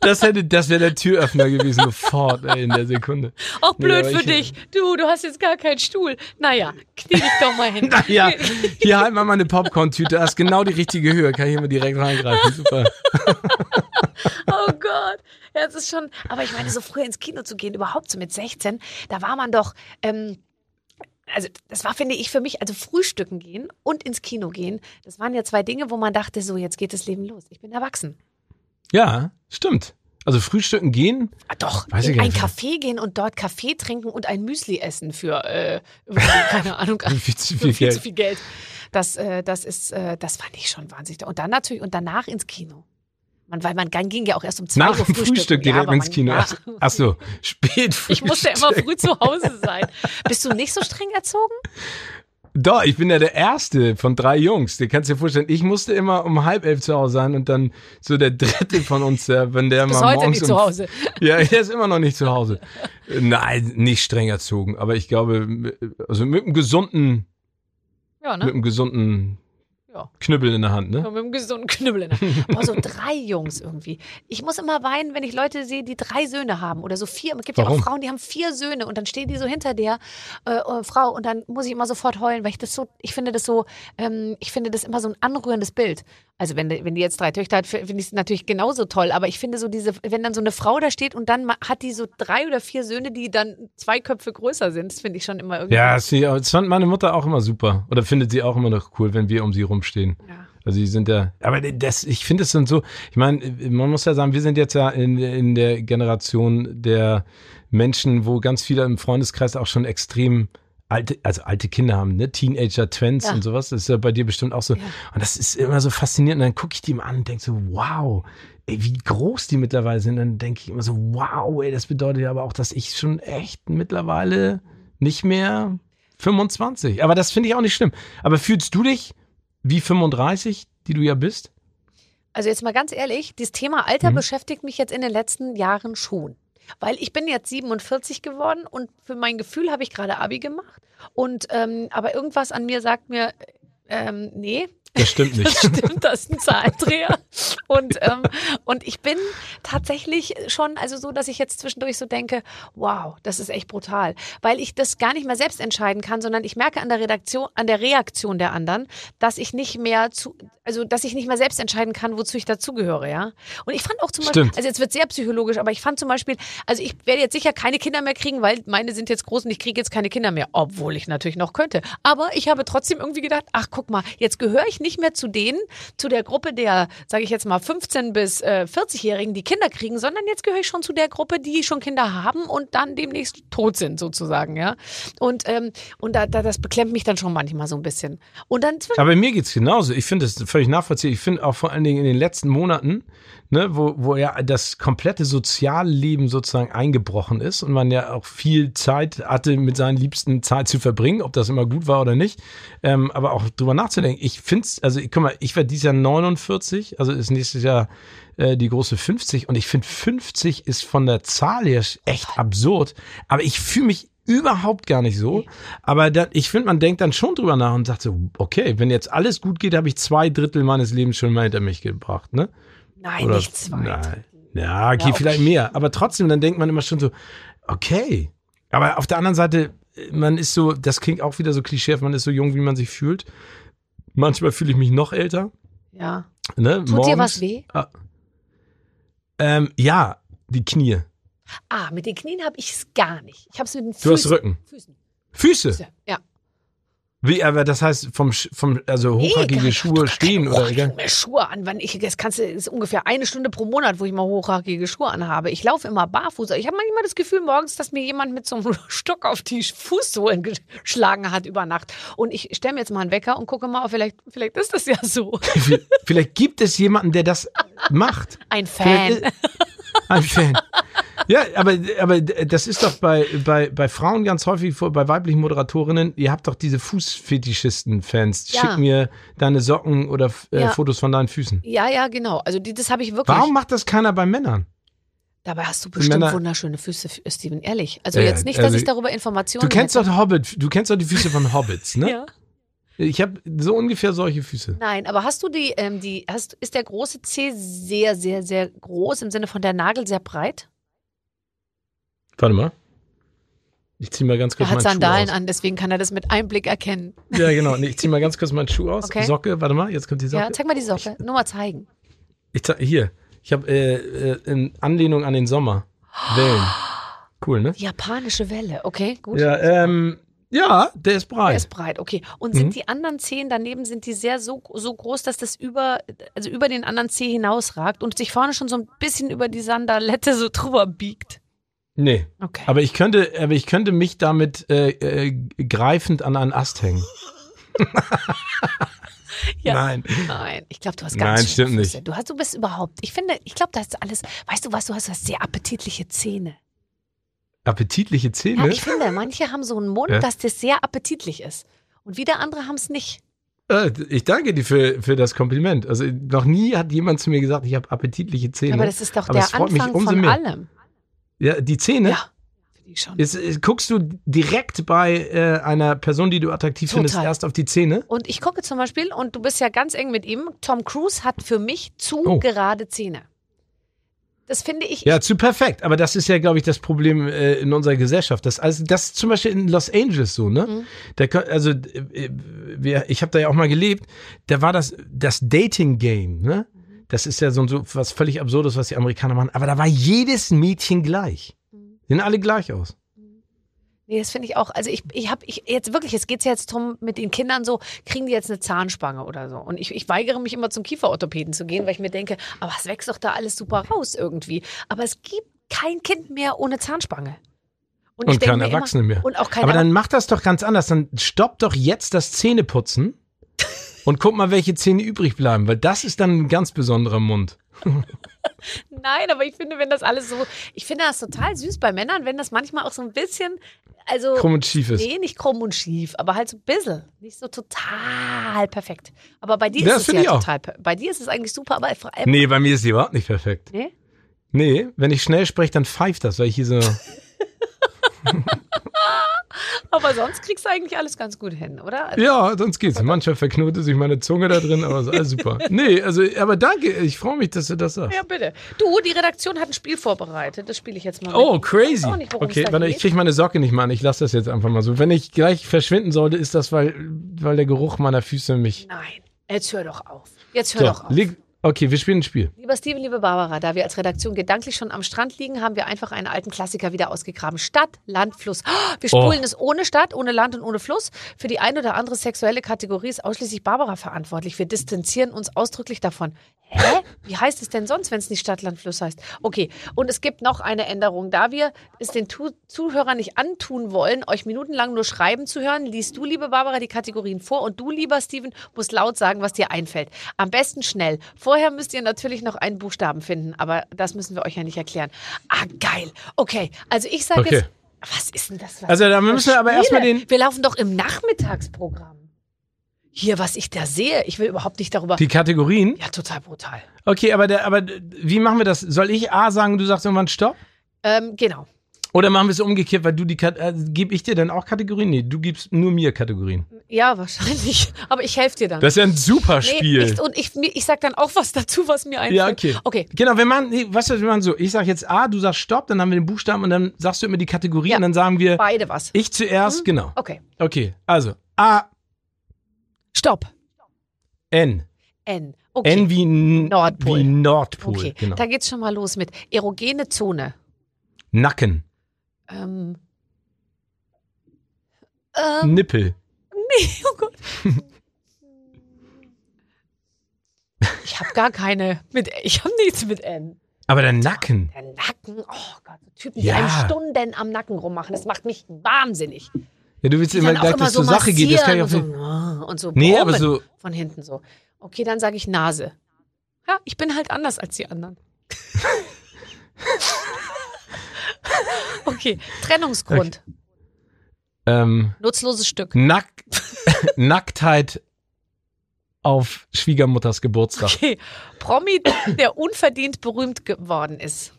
das hätte, das wäre der Türöffner gewesen, sofort, ey, in der Sekunde. Auch Nee, blöd aber für ich- dich. Du, du hast jetzt gar keinen Stuhl. Naja, knie dich doch mal hin. Ja, hier halt mal meine Popcorn-Tüte. Das ist genau die richtige Höhe. Kann ich immer direkt reingreifen. Super. Oh Gott. Ja, es ist schon, aber ich meine, so früher ins Kino zu gehen, überhaupt so mit 16, da war man doch, ähm, also das war, finde ich, für mich, also frühstücken gehen und ins Kino gehen, das waren ja zwei Dinge, wo man dachte, so, jetzt geht das Leben los. Ich bin erwachsen. Ja, stimmt. Also frühstücken gehen. Ah, doch, Weiß in ein. Café gehen und dort Kaffee trinken und ein Müsli essen für, äh, keine Ahnung, Viel zu für viel viel Geld. zu viel Geld. Das, äh, das ist, äh, das fand ich schon wahnsinnig. Und dann natürlich, und danach ins Kino. Man, weil man ging ja auch erst um zwei Nach Uhr. Frühstück Ja, direkt ins Kino. Ach, ach so, spät Ich musste immer Frühstück. früh zu Hause sein. Bist du nicht so streng erzogen? Doch, ich bin ja der Erste von drei Jungs. Du kannst dir vorstellen, ich musste immer um halb elf zu Hause sein und dann so der Dritte von uns, der, wenn der Bis mal heute morgens nicht zu Hause. Ja, der ist immer noch nicht zu Hause. Nein, nicht streng erzogen, aber ich glaube, also mit einem gesunden, Ja, mit ne? einem gesunden Ja. Knüppel in der Hand, ne? Ja, mit einem gesunden Knüppel. in der Hand. Aber so drei Jungs irgendwie. Ich muss immer weinen, wenn ich Leute sehe, die drei Söhne haben oder so vier. Es gibt ja Warum? auch Frauen, die haben vier Söhne und dann stehen die so hinter der äh, äh, Frau und dann muss ich immer sofort heulen, weil ich das so, ich finde das so, ähm, ich finde das immer so ein anrührendes Bild. Also wenn, wenn die jetzt drei Töchter hat, finde ich es natürlich genauso toll. Aber ich finde so diese, wenn dann so eine Frau da steht und dann hat die so drei oder vier Söhne, die dann zwei Köpfe größer sind, das finde ich schon immer irgendwie. Ja, sie, das fand meine Mutter auch immer super. Oder findet sie auch immer noch cool, wenn wir um sie rumstehen. Ja. Also die sind ja, aber das, ich finde es dann so, ich meine, man muss ja sagen, wir sind jetzt ja in, in der Generation der Menschen, wo ganz viele im Freundeskreis auch schon extrem alte, also alte Kinder haben, ne? Teenager, Twins Ja. und sowas. Das ist ja bei dir bestimmt auch so. Ja. Und das ist immer so faszinierend. Und dann gucke ich die mal an und denke so, wow, ey, wie groß die mittlerweile sind. dann denke ich immer so, wow, ey, das bedeutet ja aber auch, dass ich schon echt mittlerweile nicht mehr 25. Aber das finde ich auch nicht schlimm. Aber fühlst du dich wie 35, die du ja bist? Also jetzt mal ganz ehrlich, das Thema Alter Mhm. beschäftigt mich jetzt in den letzten Jahren schon. Weil ich bin jetzt 47 geworden und für mein Gefühl habe ich gerade Abi gemacht. Und ähm, aber irgendwas an mir sagt mir, ähm, nee, Das stimmt nicht. das stimmt, das ist ein Zahlendreher. Und, ähm, und ich bin tatsächlich schon, also so, dass ich jetzt zwischendurch so denke, wow, das ist echt brutal. Weil ich das gar nicht mehr selbst entscheiden kann, sondern ich merke an der Redaktion, an der Reaktion der anderen, dass ich nicht mehr zu, also dass ich nicht mehr selbst entscheiden kann, wozu ich dazugehöre, ja. Und ich fand auch zum Beispiel, Stimmt. also jetzt wird sehr psychologisch, aber ich fand zum Beispiel, also ich werde jetzt sicher keine Kinder mehr kriegen, weil meine sind jetzt groß und ich kriege jetzt keine Kinder mehr, obwohl ich natürlich noch könnte. Aber ich habe trotzdem irgendwie gedacht, ach guck mal, jetzt gehöre ich nicht mehr zu denen, zu der Gruppe der, sage ich jetzt mal, 15 bis äh, 40-Jährigen, die Kinder kriegen, sondern jetzt gehöre ich schon zu der Gruppe, die schon Kinder haben und dann demnächst tot sind, sozusagen, ja. Und, ähm, und da, da, das beklemmt mich dann schon manchmal so ein bisschen. Und dann Aber mir geht's genauso. Ich finde das völlig nachvollziehbar. Ich finde auch vor allen Dingen in den letzten Monaten, ne, wo, wo ja das komplette Sozialleben sozusagen eingebrochen ist und man ja auch viel Zeit hatte, mit seinen Liebsten Zeit zu verbringen, ob das immer gut war oder nicht. Ähm, aber auch drüber nachzudenken. Ich finde es, also guck mal, ich werde dieses Jahr 49, also ist nächstes Jahr äh, die große 50 und ich finde 50 ist von der Zahl her echt absurd. Aber ich fühle mich überhaupt gar nicht so. Aber da, ich finde, man denkt dann schon drüber nach und sagt so, okay, wenn jetzt alles gut geht, habe ich zwei Drittel meines Lebens schon mal hinter mich gebracht, ne? Nein, Oder- nicht zwei. Nein. Ja, okay, Ja, okay. vielleicht mehr. Aber trotzdem, dann denkt man immer schon so, okay. Aber auf der anderen Seite, man ist so, das klingt auch wieder so klischee, man ist so jung, wie man sich fühlt. Manchmal fühle ich mich noch älter. Ja. Ne? Tut dir was weh? Ähm, ja, die Knie. Ah, mit den Knien habe ich es gar nicht. Ich habe es mit den Du hast Füßen. Rücken. Füßen. Füße. Ja. Wie, aber das heißt vom, vom also hochhackige Nee, Schuhe stehen oder ich egal. mir Schuhe an, wenn ich das kannst du ist ungefähr eine Stunde pro Monat, wo ich mal hochhackige Schuhe anhabe. Ich laufe immer barfuß. Ich habe manchmal das Gefühl morgens, dass mir jemand mit so einem Stock auf die Fußsohlen geschlagen hat über Nacht. Und ich stelle mir jetzt mal einen Wecker und gucke mal, vielleicht vielleicht ist das ja so. Vielleicht gibt es jemanden, der das macht. Ein Fan. Ein Fan. Ja, aber, aber das ist doch bei, bei, bei Frauen ganz häufig, bei weiblichen Moderatorinnen, ihr habt doch diese Fußfetischisten-Fans. Ja. Schick mir deine Socken oder äh, Ja. Fotos von deinen Füßen. Ja, ja, genau. Also die, das habe ich wirklich. Warum macht das keiner bei Männern? Dabei hast du bestimmt Männer- wunderschöne Füße, Steven, ehrlich. Also Ja, jetzt nicht, dass also ich darüber Informationen Du kennst hätte. doch Hobbit, du kennst doch die Füße von Hobbits, ne? Ja. Ich habe so ungefähr solche Füße. Nein, aber hast du die, ähm, die, hast, ist der große C sehr, sehr, sehr groß im Sinne von der Nagel sehr breit? Warte mal. Ich zieh mal ganz kurz Er hat meinen Schuh Sandalen aus. an, deswegen kann er das mit einem Blick erkennen. Ja, genau. Nee, ich zieh mal ganz kurz meinen Schuh aus. Okay. Socke, warte mal, jetzt kommt die Socke. Ja, zeig mal die Socke. Nur mal zeigen. Ich zeig, hier. Ich habe äh, äh, in Anlehnung an den Sommer. Wellen. Cool, ne? Japanische Welle. Okay, gut. Ja, ähm, ja, der ist Der breit. ist breit, okay. Und sind Mhm. die anderen Zehen daneben, sind die sehr so, so groß, dass das über, also über den anderen Zeh hinausragt und sich vorne schon so ein bisschen über die Sandalette so drüber biegt? Nee. Okay. Aber ich könnte, aber ich könnte mich damit äh, äh, greifend an einen Ast hängen. Ja. Nein. Nein, ich glaube, du hast ganz Nein, stimmt Füße. nicht. Du hast, du bist überhaupt, ich finde, ich glaube, das ist alles, weißt du was, du hast, du hast sehr appetitliche Zähne. Appetitliche Ja, Zähne. ich finde, manche haben so einen Mund, Ja. dass das sehr appetitlich ist. Und wieder andere haben es nicht. Äh, ich danke dir für, für das Kompliment. Also noch nie hat jemand zu mir gesagt, ich habe appetitliche Zähne. Aber das ist doch Aber der Anfang umso von mehr. allem. Ja, die Zähne. Ja, finde ich schon. Ist, ist, guckst du direkt bei äh, einer Person, die du attraktiv Total. findest, erst auf die Zähne? Und ich gucke zum Beispiel, und du bist ja ganz eng mit ihm, Tom Cruise hat für mich zu Oh. gerade Zähne. Das finde ich. Ja, zu perfekt. Aber das ist ja, glaube ich, das Problem äh, in unserer Gesellschaft. Das, also, das ist zum Beispiel in Los Angeles so, ne? Mhm. Da, also, äh, wir, ich habe da ja auch mal gelebt. Da war das, das Dating-Game, ne? Das ist ja so, so was völlig Absurdes, was die Amerikaner machen. Aber da war jedes Mädchen gleich. Sehen alle gleich aus. Nee, das finde ich auch. Also ich, ich habe ich jetzt wirklich, es geht jetzt drum mit den Kindern so, kriegen die jetzt eine Zahnspange oder so. Und ich, ich weigere mich immer zum Kieferorthopäden zu gehen, weil ich mir denke, aber es wächst doch da alles super raus irgendwie. Aber es gibt kein Kind mehr ohne Zahnspange. ich Und denke kein immer- Erwachsene mehr. Und auch keine Aber dann macht das doch ganz anders. Dann stoppt doch jetzt das Zähneputzen und guck mal, welche Zähne übrig bleiben, weil das ist dann ein ganz besonderer Mund. Nein, aber ich finde, wenn das alles so, ich finde das total süß bei Männern, wenn das manchmal auch so ein bisschen, also Krumm und schief ist. nee, nicht krumm und schief, aber halt so ein bisschen, nicht so total perfekt. Aber bei dir Das ist es ja total, bei dir ist es eigentlich super, aber vor allem, Nee, bei mir ist die überhaupt nicht perfekt. Nee? Nee, wenn ich schnell spreche, dann pfeift das, weil ich hier so. aber sonst kriegst du eigentlich alles ganz gut hin, oder? Also, Ja, sonst geht's. Manchmal verknotet sich meine Zunge da drin, aber ist alles super. Nee, also, aber danke, ich freue mich, dass du das sagst. Ja, bitte. Du, die Redaktion hat ein Spiel vorbereitet. Das spiele ich jetzt mal. Oh, mit. crazy. Nicht, Okay, warte, ich krieg meine Socke nicht mal an. Ich lasse das jetzt einfach mal so. Wenn ich gleich verschwinden sollte, ist das, weil, weil der Geruch meiner Füße mich. Nein, jetzt hör doch auf. Jetzt hör So, doch auf. leg, okay, wir spielen ein Spiel. Lieber Steven, liebe Barbara, da wir als Redaktion gedanklich schon am Strand liegen, haben wir einfach einen alten Klassiker wieder ausgegraben. Stadt, Land, Fluss. Oh, Wir spulen Oh. es ohne Stadt, ohne Land und ohne Fluss. Für die eine oder andere sexuelle Kategorie ist ausschließlich Barbara verantwortlich. Wir distanzieren uns ausdrücklich davon. Hä? Wie heißt es denn sonst, wenn es nicht Stadt, Land, Fluss heißt? Okay, und es gibt noch eine Änderung. Da wir es den tu Zuhörern nicht antun wollen, euch minutenlang nur schreiben zu hören, liest du, liebe Barbara, die Kategorien vor und du, lieber Steven, musst laut sagen, was dir einfällt. Am besten schnell. Vorher müsst ihr natürlich noch einen Buchstaben finden, aber das müssen wir euch ja nicht erklären. Ah, geil. Okay, also ich sage Okay. jetzt, was ist denn das? Was Also, da müssen wir aber erstmal den- Wir laufen doch im Nachmittagsprogramm. Hier, was ich da sehe, ich will überhaupt nicht darüber. Die Kategorien? ja, total brutal. Okay, aber, der, aber wie machen wir das? Soll ich A sagen, du sagst irgendwann Stopp? Ähm, genau. Oder machen wir es umgekehrt, weil du die Kat äh, gebe ich dir dann auch Kategorien? Nee, du gibst nur mir Kategorien. Ja, wahrscheinlich. Aber ich helfe dir dann. Das ist ja ein super Nee, Spiel. ich, und ich, ich sag dann auch was dazu, was mir einfällt. ja, okay. Okay. Genau, wir machen, nee, weißt du, wir machen so. Ich sag jetzt A, du sagst Stopp, dann haben wir den Buchstaben und dann sagst du immer die Kategorie Ja. und dann sagen wir Beide was. ich zuerst, genau. Okay. Okay, also A, Stopp. N. N. Okay. N wie, Nordpol. wie Nordpol. okay. Genau. Da geht's schon mal los mit erogene Zone. Nacken. Ähm. Ähm, Nippel. nee, oh Gott. Ich habe gar keine mit ich habe nichts mit N. Aber der Nacken. Der Nacken, oh Gott, so Typen, die Ja. einem Stunden am Nacken rummachen, das macht mich wahnsinnig. Ja, du willst Die immer gleich, dass so zur Sache geht. Das kann ich auch nicht. und so, und so Nee, aber so. von hinten so. Okay, dann sage ich Nase. Ja, ich bin halt anders als die anderen. okay, Trennungsgrund. Ähm, Nutzloses Stück. Nack Nacktheit auf Schwiegermutters Geburtstag. Okay, Promi, der unverdient berühmt geworden ist.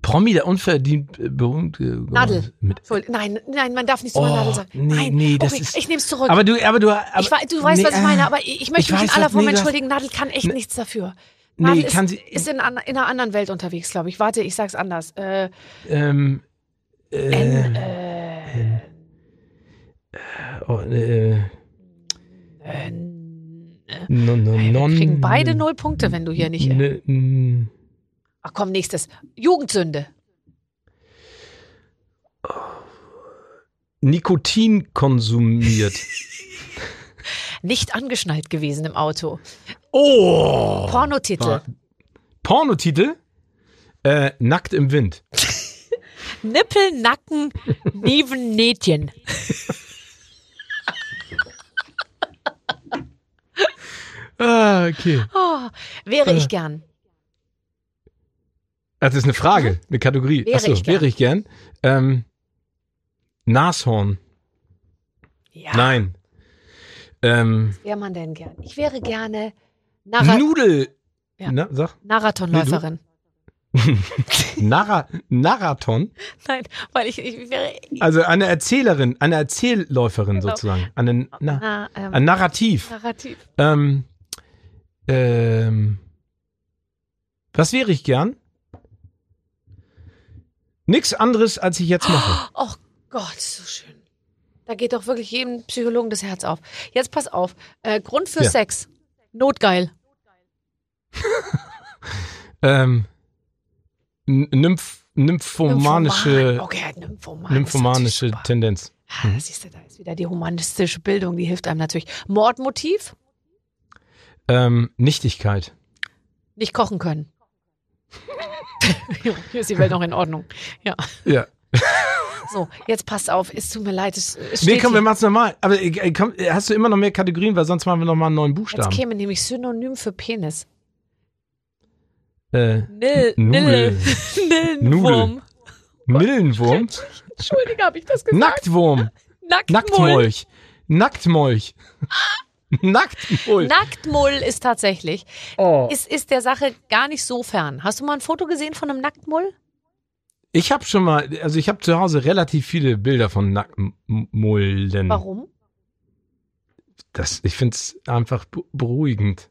Promi, der unverdient äh, berühmt. äh, Nadel. Mit, Nein, nein, man darf nicht so Oh, Nadel sagen. nee, nein, nee, das okay, ist- ich nehme es zurück. aber du, aber du. Aber, ich, du weißt, nee, was ich meine, aber ich, ich möchte ich mich in aller Form nee, entschuldigen. Nadel kann echt nichts dafür. Nee, Nadel kann ist, sie- ist in, in einer anderen Welt unterwegs, glaube ich. Warte, ich sag's anders. Äh, Ähm, äh, N, äh, oh, äh, äh, non, non, wir non, kriegen beide null Punkte, wenn du hier nicht. Ne, n- Ach komm, nächstes. Jugendsünde. Nikotin konsumiert. Nicht angeschnallt gewesen im Auto. Oh! Pornotitel. Pornotitel? Äh, Nackt im Wind. Nippel, Nacken, Neven, Nähtchen. Ah, okay. Oh, wäre Äh. ich gern. Das ist eine Frage, eine Kategorie. Wäre Achso, ich gern. wäre ich gern. Ähm, Nashorn. Ja, Nein. Ähm, wäre man denn gern? Ich wäre gerne Narra Nudel. Ja. Na, sag. Marathonläuferin. Narra Narathon. Nein, weil ich, ich wäre. Also eine Erzählerin, eine Erzählläuferin Genau. sozusagen. Eine, na, Na, ähm, ein Narrativ. Narrativ. Ähm, ähm, was wäre ich gern? Nichts anderes, als ich jetzt mache. Oh Gott, so schön. Da geht doch wirklich jedem Psychologen das Herz auf. Jetzt pass auf. Äh, Grund für Ja. Sex. Notgeil. Ähm, Nymph, nymphomanische, Nymphoman. Okay, Nymphoman. nymphomanische natürlich super. Tendenz. Ah, da siehst du, da ist wieder die humanistische Bildung, die hilft einem natürlich. Mordmotiv? Ähm, Nichtigkeit. Nicht kochen können. Hier ist die Welt noch in Ordnung. Ja. Ja. So, jetzt passt auf. Es tut mir leid. Es, Nee, komm, wir machen's normal. Aber äh, komm, hast du immer noch mehr Kategorien, weil sonst machen wir noch mal einen neuen Jetzt Buchstaben. käme nämlich Synonym für Penis. Äh, Nil, Nudel. Nil, Nillenwurm. Millenwurm. Entschuldige, habe ich das gesagt? Nacktwurm. Nacktmolch. Nacktmolch. Nacktmull. Nacktmull ist tatsächlich, Oh. ist, ist der Sache gar nicht so fern. Hast du mal ein Foto gesehen von einem Nacktmull? Ich habe schon mal, also ich habe zu Hause relativ viele Bilder von Nacktmullen. Warum? Das, ich find's einfach be- beruhigend.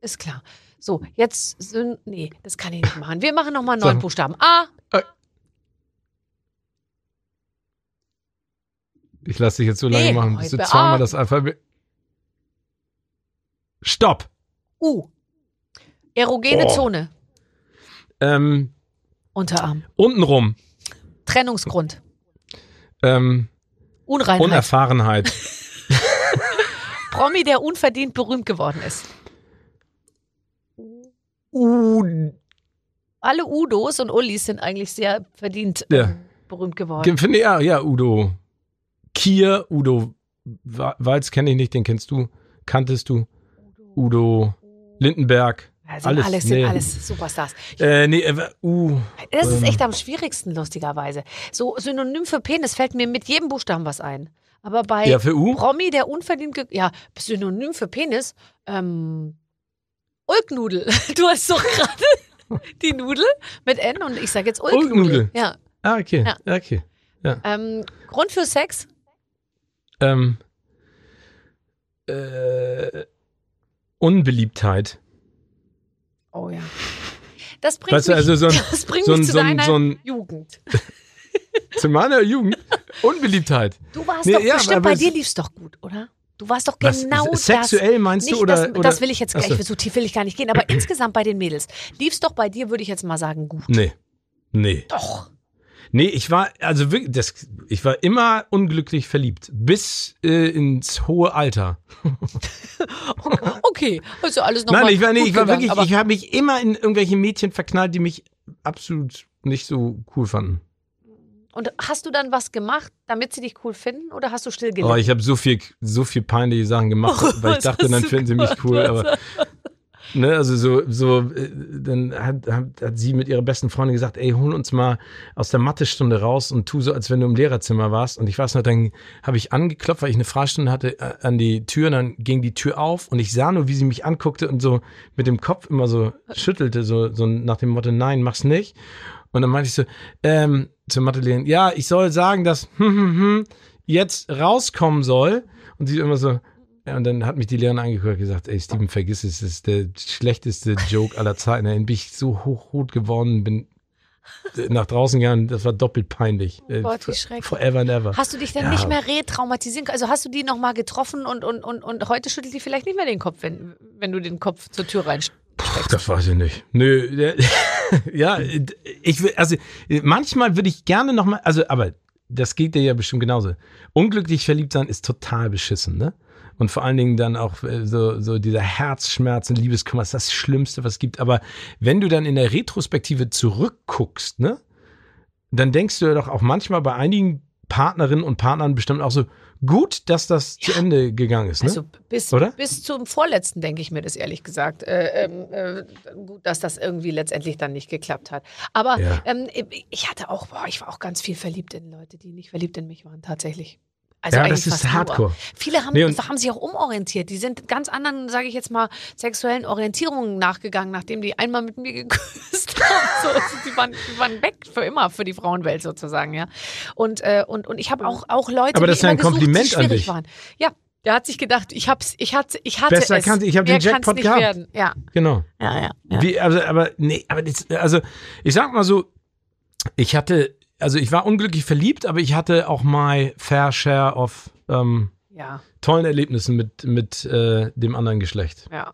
Ist klar. So, jetzt sind, nee, das kann ich nicht machen. Wir machen nochmal einen So. Buchstaben. A, Ich lasse dich jetzt so lange Nee, machen, bis du zweimal das Alphabet. Stopp! U. Erogene Oh. Zone. Ähm, Unterarm. untenrum. Trennungsgrund. Ähm, Unreinheit. Unerfahrenheit. Promi, der unverdient berühmt geworden ist. U Alle Udos und Ullis sind eigentlich sehr verdient Ja. ähm, berühmt geworden. Finde ja, ja, Udo. Kier, Udo Wa- Walz kenne ich nicht, den kennst du. Kanntest du? Udo Lindenberg. Sind alles, alles, sind nee. alles Superstars. Äh, nee, äh, U. Das ist Ähm. echt am schwierigsten, lustigerweise. So Synonym für Penis fällt mir mit jedem Buchstaben was ein. Aber bei Ja, für U? Promi, der unverdient, ja, Synonym für Penis, ähm, Ulknudel. Du hast doch gerade die Nudel mit N und ich sage jetzt Ulknudel. Ulknudel. Ja. Ah, okay. Ja. Okay. Ähm, Grund für Sex? Ähm, äh, Unbeliebtheit. Oh ja. Das bringt Weißt mich, also so ein- das bringt so mich ein- zu so ein- deiner so ein- Jugend. Zu meiner Jugend. Unbeliebtheit. Du warst Nee, doch ja, bestimmt, bei es- dir lief's doch gut, oder? Du warst doch Was, genau das. sexuell meinst Nicht, du? Oder, das, oder? das will ich jetzt gleich, Achso. so tief will ich gar nicht gehen, aber insgesamt bei den Mädels. Lief's doch bei dir, würde ich jetzt mal sagen, gut. Nee. Nee. Doch. Nee, ich war, also wirklich, das, ich war immer unglücklich verliebt. Bis äh, ins hohe Alter. Okay, also alles nochmal Nein, ich war, nee, ich war gegangen, wirklich, ich habe mich immer in irgendwelche Mädchen verknallt, die mich absolut nicht so cool fanden. Und hast du dann was gemacht, damit sie dich cool finden oder hast du still gelebt? Aber ich habe so viel, so viel peinliche Sachen gemacht, weil ich dachte, dann finden sie mich cool. Aber ne, also so, so, äh, dann hat, hat, hat sie mit ihrer besten Freundin gesagt, ey, hol uns mal aus der Mathestunde raus und tu so, als wenn du im Lehrerzimmer warst. Und ich weiß noch, dann habe ich angeklopft, weil ich eine Freistunde hatte äh, an die Tür, und dann ging die Tür auf und ich sah nur, wie sie mich anguckte und so mit dem Kopf immer so schüttelte, so, so nach dem Motto, nein, mach's nicht. Und dann meinte ich so, ähm, zur Mathelehrerin, ja, ich soll sagen, dass hm, hm, hm, jetzt rauskommen soll. Und sie immer so, ja, und dann hat mich die Lehrerin angeguckt und gesagt, ey, Steven, vergiss es, das ist der schlechteste Joke aller Zeiten. Dann bin ich so hochrot geworden, bin nach draußen gegangen, das war doppelt peinlich. Äh, Gott, wie schrecklich. Forever and ever. Hast du dich denn Ja. nicht mehr retraumatisieren können? Also hast du die nochmal getroffen und, und, und, und heute schüttelt die vielleicht nicht mehr den Kopf, wenn, wenn du den Kopf zur Tür reinsteckst? Das weiß ich nicht. Nö, ja, ich will, also manchmal würde ich gerne nochmal, also, aber das geht dir ja bestimmt genauso. Unglücklich verliebt sein ist total beschissen, ne? Und vor allen Dingen dann auch äh, so, so dieser Herzschmerz und Liebeskummer ist das Schlimmste, was es gibt. Aber wenn du dann in der Retrospektive zurückguckst, ne? Dann denkst du ja doch auch manchmal bei einigen Partnerinnen und Partnern bestimmt auch so, gut, dass das zu Ende gegangen ist, ne? Also bis, Oder? bis zum vorletzten denke ich mir das ehrlich gesagt. Äh, ähm, äh, gut, dass das irgendwie letztendlich dann nicht geklappt hat. Aber Ja. ähm, ich hatte auch, boah, ich war auch ganz viel verliebt in Leute, die nicht verliebt in mich waren, tatsächlich. Also ja, eigentlich das ist fast nur. Hardcore. Viele haben, Nee, haben sich auch umorientiert. Die sind ganz anderen, sage ich jetzt mal, sexuellen Orientierungen nachgegangen, nachdem die einmal mit mir geküsst haben. So, also die, waren, die waren weg für immer, für die Frauenwelt sozusagen, ja. Und, äh, und, und ich habe auch, auch Leute, Aber das die ist ja ein immer gesucht, die Kompliment an schwierig dich. waren. Ja, der hat sich gedacht, ich hab's, ich hatte, ich hatte Besser es. kann's- ich hab den Jackpot nicht gehabt. werden. Ja, Genau. ja, ja. ja. Wie, also, aber nee, aber das, also ich sag mal so, ich hatte, also ich war unglücklich verliebt, aber ich hatte auch my fair share of ähm, Ja, tollen Erlebnissen mit, mit äh, dem anderen Geschlecht. ja.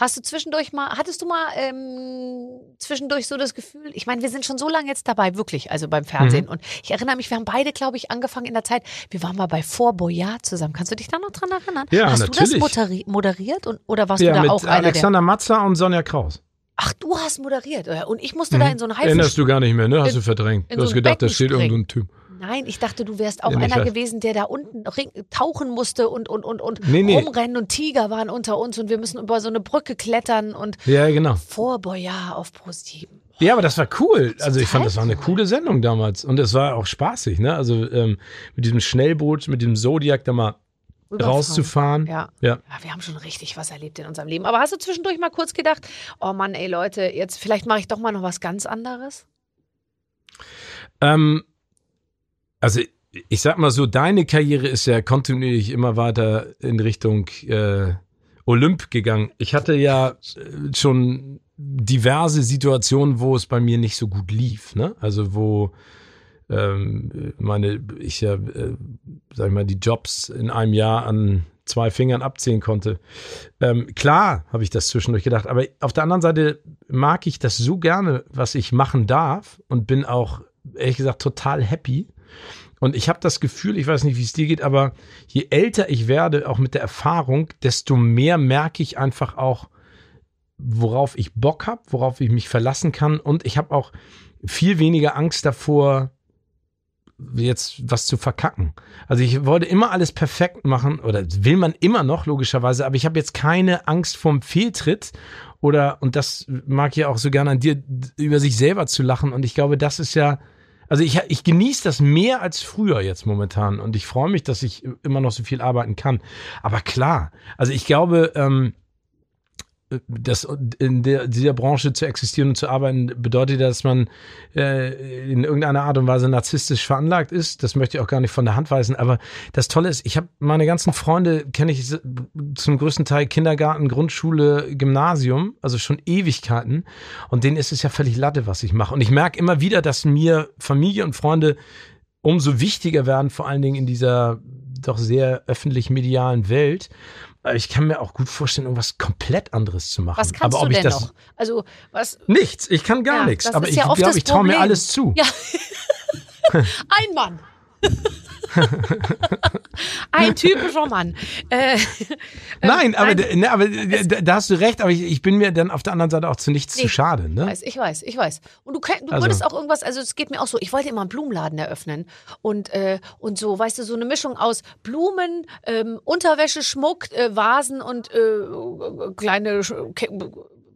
Hast du zwischendurch mal, hattest du mal ähm, zwischendurch so das Gefühl, ich meine, wir sind schon so lange jetzt dabei, wirklich, also beim Fernsehen. Mhm. Und ich erinnere mich, wir haben beide, glaube ich, angefangen in der Zeit, wir waren mal bei Fort Boyard zusammen. Kannst du dich da noch dran erinnern? Ja, Hast du natürlich. das moderi moderiert und, oder warst Ja, du da auch einer der? Alexander Matzer und Sonja Kraus. Ach, du hast moderiert. Und ich musste da in so einen Haifisch. Erinnerst du gar nicht mehr, ne? Hast in- du verdrängt. Du so hast ein gedacht, da steht irgendein Typ. Nein, ich dachte, du wärst auch Ja, einer gewesen, der da unten tauchen musste und, und, und, und Nee, nee. rumrennen und Tiger waren unter uns und wir müssen über so eine Brücke klettern und Ja, genau. vor Boyard auf ProSieben. Ja, aber das war cool. Also ich fand, das war eine cool. coole Sendung damals. Und es war auch spaßig, ne? Also ähm, mit diesem Schnellboot, mit dem Zodiac da mal. Rauszufahren. Ja. Ja. ja, wir haben schon richtig was erlebt in unserem Leben. Aber hast du zwischendurch mal kurz gedacht, oh Mann, ey Leute, jetzt vielleicht mache ich doch mal noch was ganz anderes? Ähm, also ich sag mal so, deine Karriere ist ja kontinuierlich immer weiter in Richtung äh, Olymp gegangen. Ich hatte ja äh, schon diverse Situationen, wo es bei mir nicht so gut lief. Ne? Also wo ähm, meine, ich ja, äh, sag ich mal, die Jobs in einem Jahr an zwei Fingern abzählen konnte. Ähm, klar habe ich das zwischendurch gedacht, aber auf der anderen Seite mag ich das so gerne, was ich machen darf und bin auch, ehrlich gesagt, total happy. Und ich habe das Gefühl, ich weiß nicht, wie es dir geht, aber je älter ich werde, auch mit der Erfahrung, desto mehr merke ich einfach auch, worauf ich Bock habe, worauf ich mich verlassen kann. Und ich habe auch viel weniger Angst davor, jetzt was zu verkacken. Also ich wollte immer alles perfekt machen oder will man immer noch logischerweise, aber ich habe jetzt keine Angst vorm Fehltritt oder und das mag ich auch so gerne an dir über sich selber zu lachen und ich glaube, das ist ja also ich, ich genieße das mehr als früher jetzt momentan und ich freue mich, dass ich immer noch so viel arbeiten kann. Aber klar, also ich glaube, ähm, das in der, dieser Branche zu existieren und zu arbeiten, bedeutet, dass man äh, in irgendeiner Art und Weise narzisstisch veranlagt ist. Das möchte ich auch gar nicht von der Hand weisen. Aber das Tolle ist, ich habe meine ganzen Freunde, kenne ich zum größten Teil Kindergarten, Grundschule, Gymnasium, also schon Ewigkeiten. Und denen ist es ja völlig Latte, was ich mache. Und ich merke immer wieder, dass mir Familie und Freunde umso wichtiger werden, vor allen Dingen in dieser doch sehr öffentlich-medialen Welt. Aber Ich kann mir auch gut vorstellen, irgendwas komplett anderes zu machen. Was kannst Aber ob du ich denn das noch? Also, was? Nichts, ich kann gar Ja, nichts. Aber ich ja glaube, ich traue mir alles zu. Ja. Ein Mann. Ein typischer Mann. Äh, Nein, aber, nein. ne, aber da hast du recht, aber ich, ich bin mir dann auf der anderen Seite auch zu nichts Nee. zu schade. Ne? weiß, ich weiß, ich weiß. Und du, du Also- würdest auch irgendwas, also es geht mir auch so, ich wollte immer einen Blumenladen eröffnen und, äh, und so, weißt du, so eine Mischung aus Blumen, ähm, Unterwäsche, Schmuck, äh, Vasen und äh, kleine, Sch- Ke-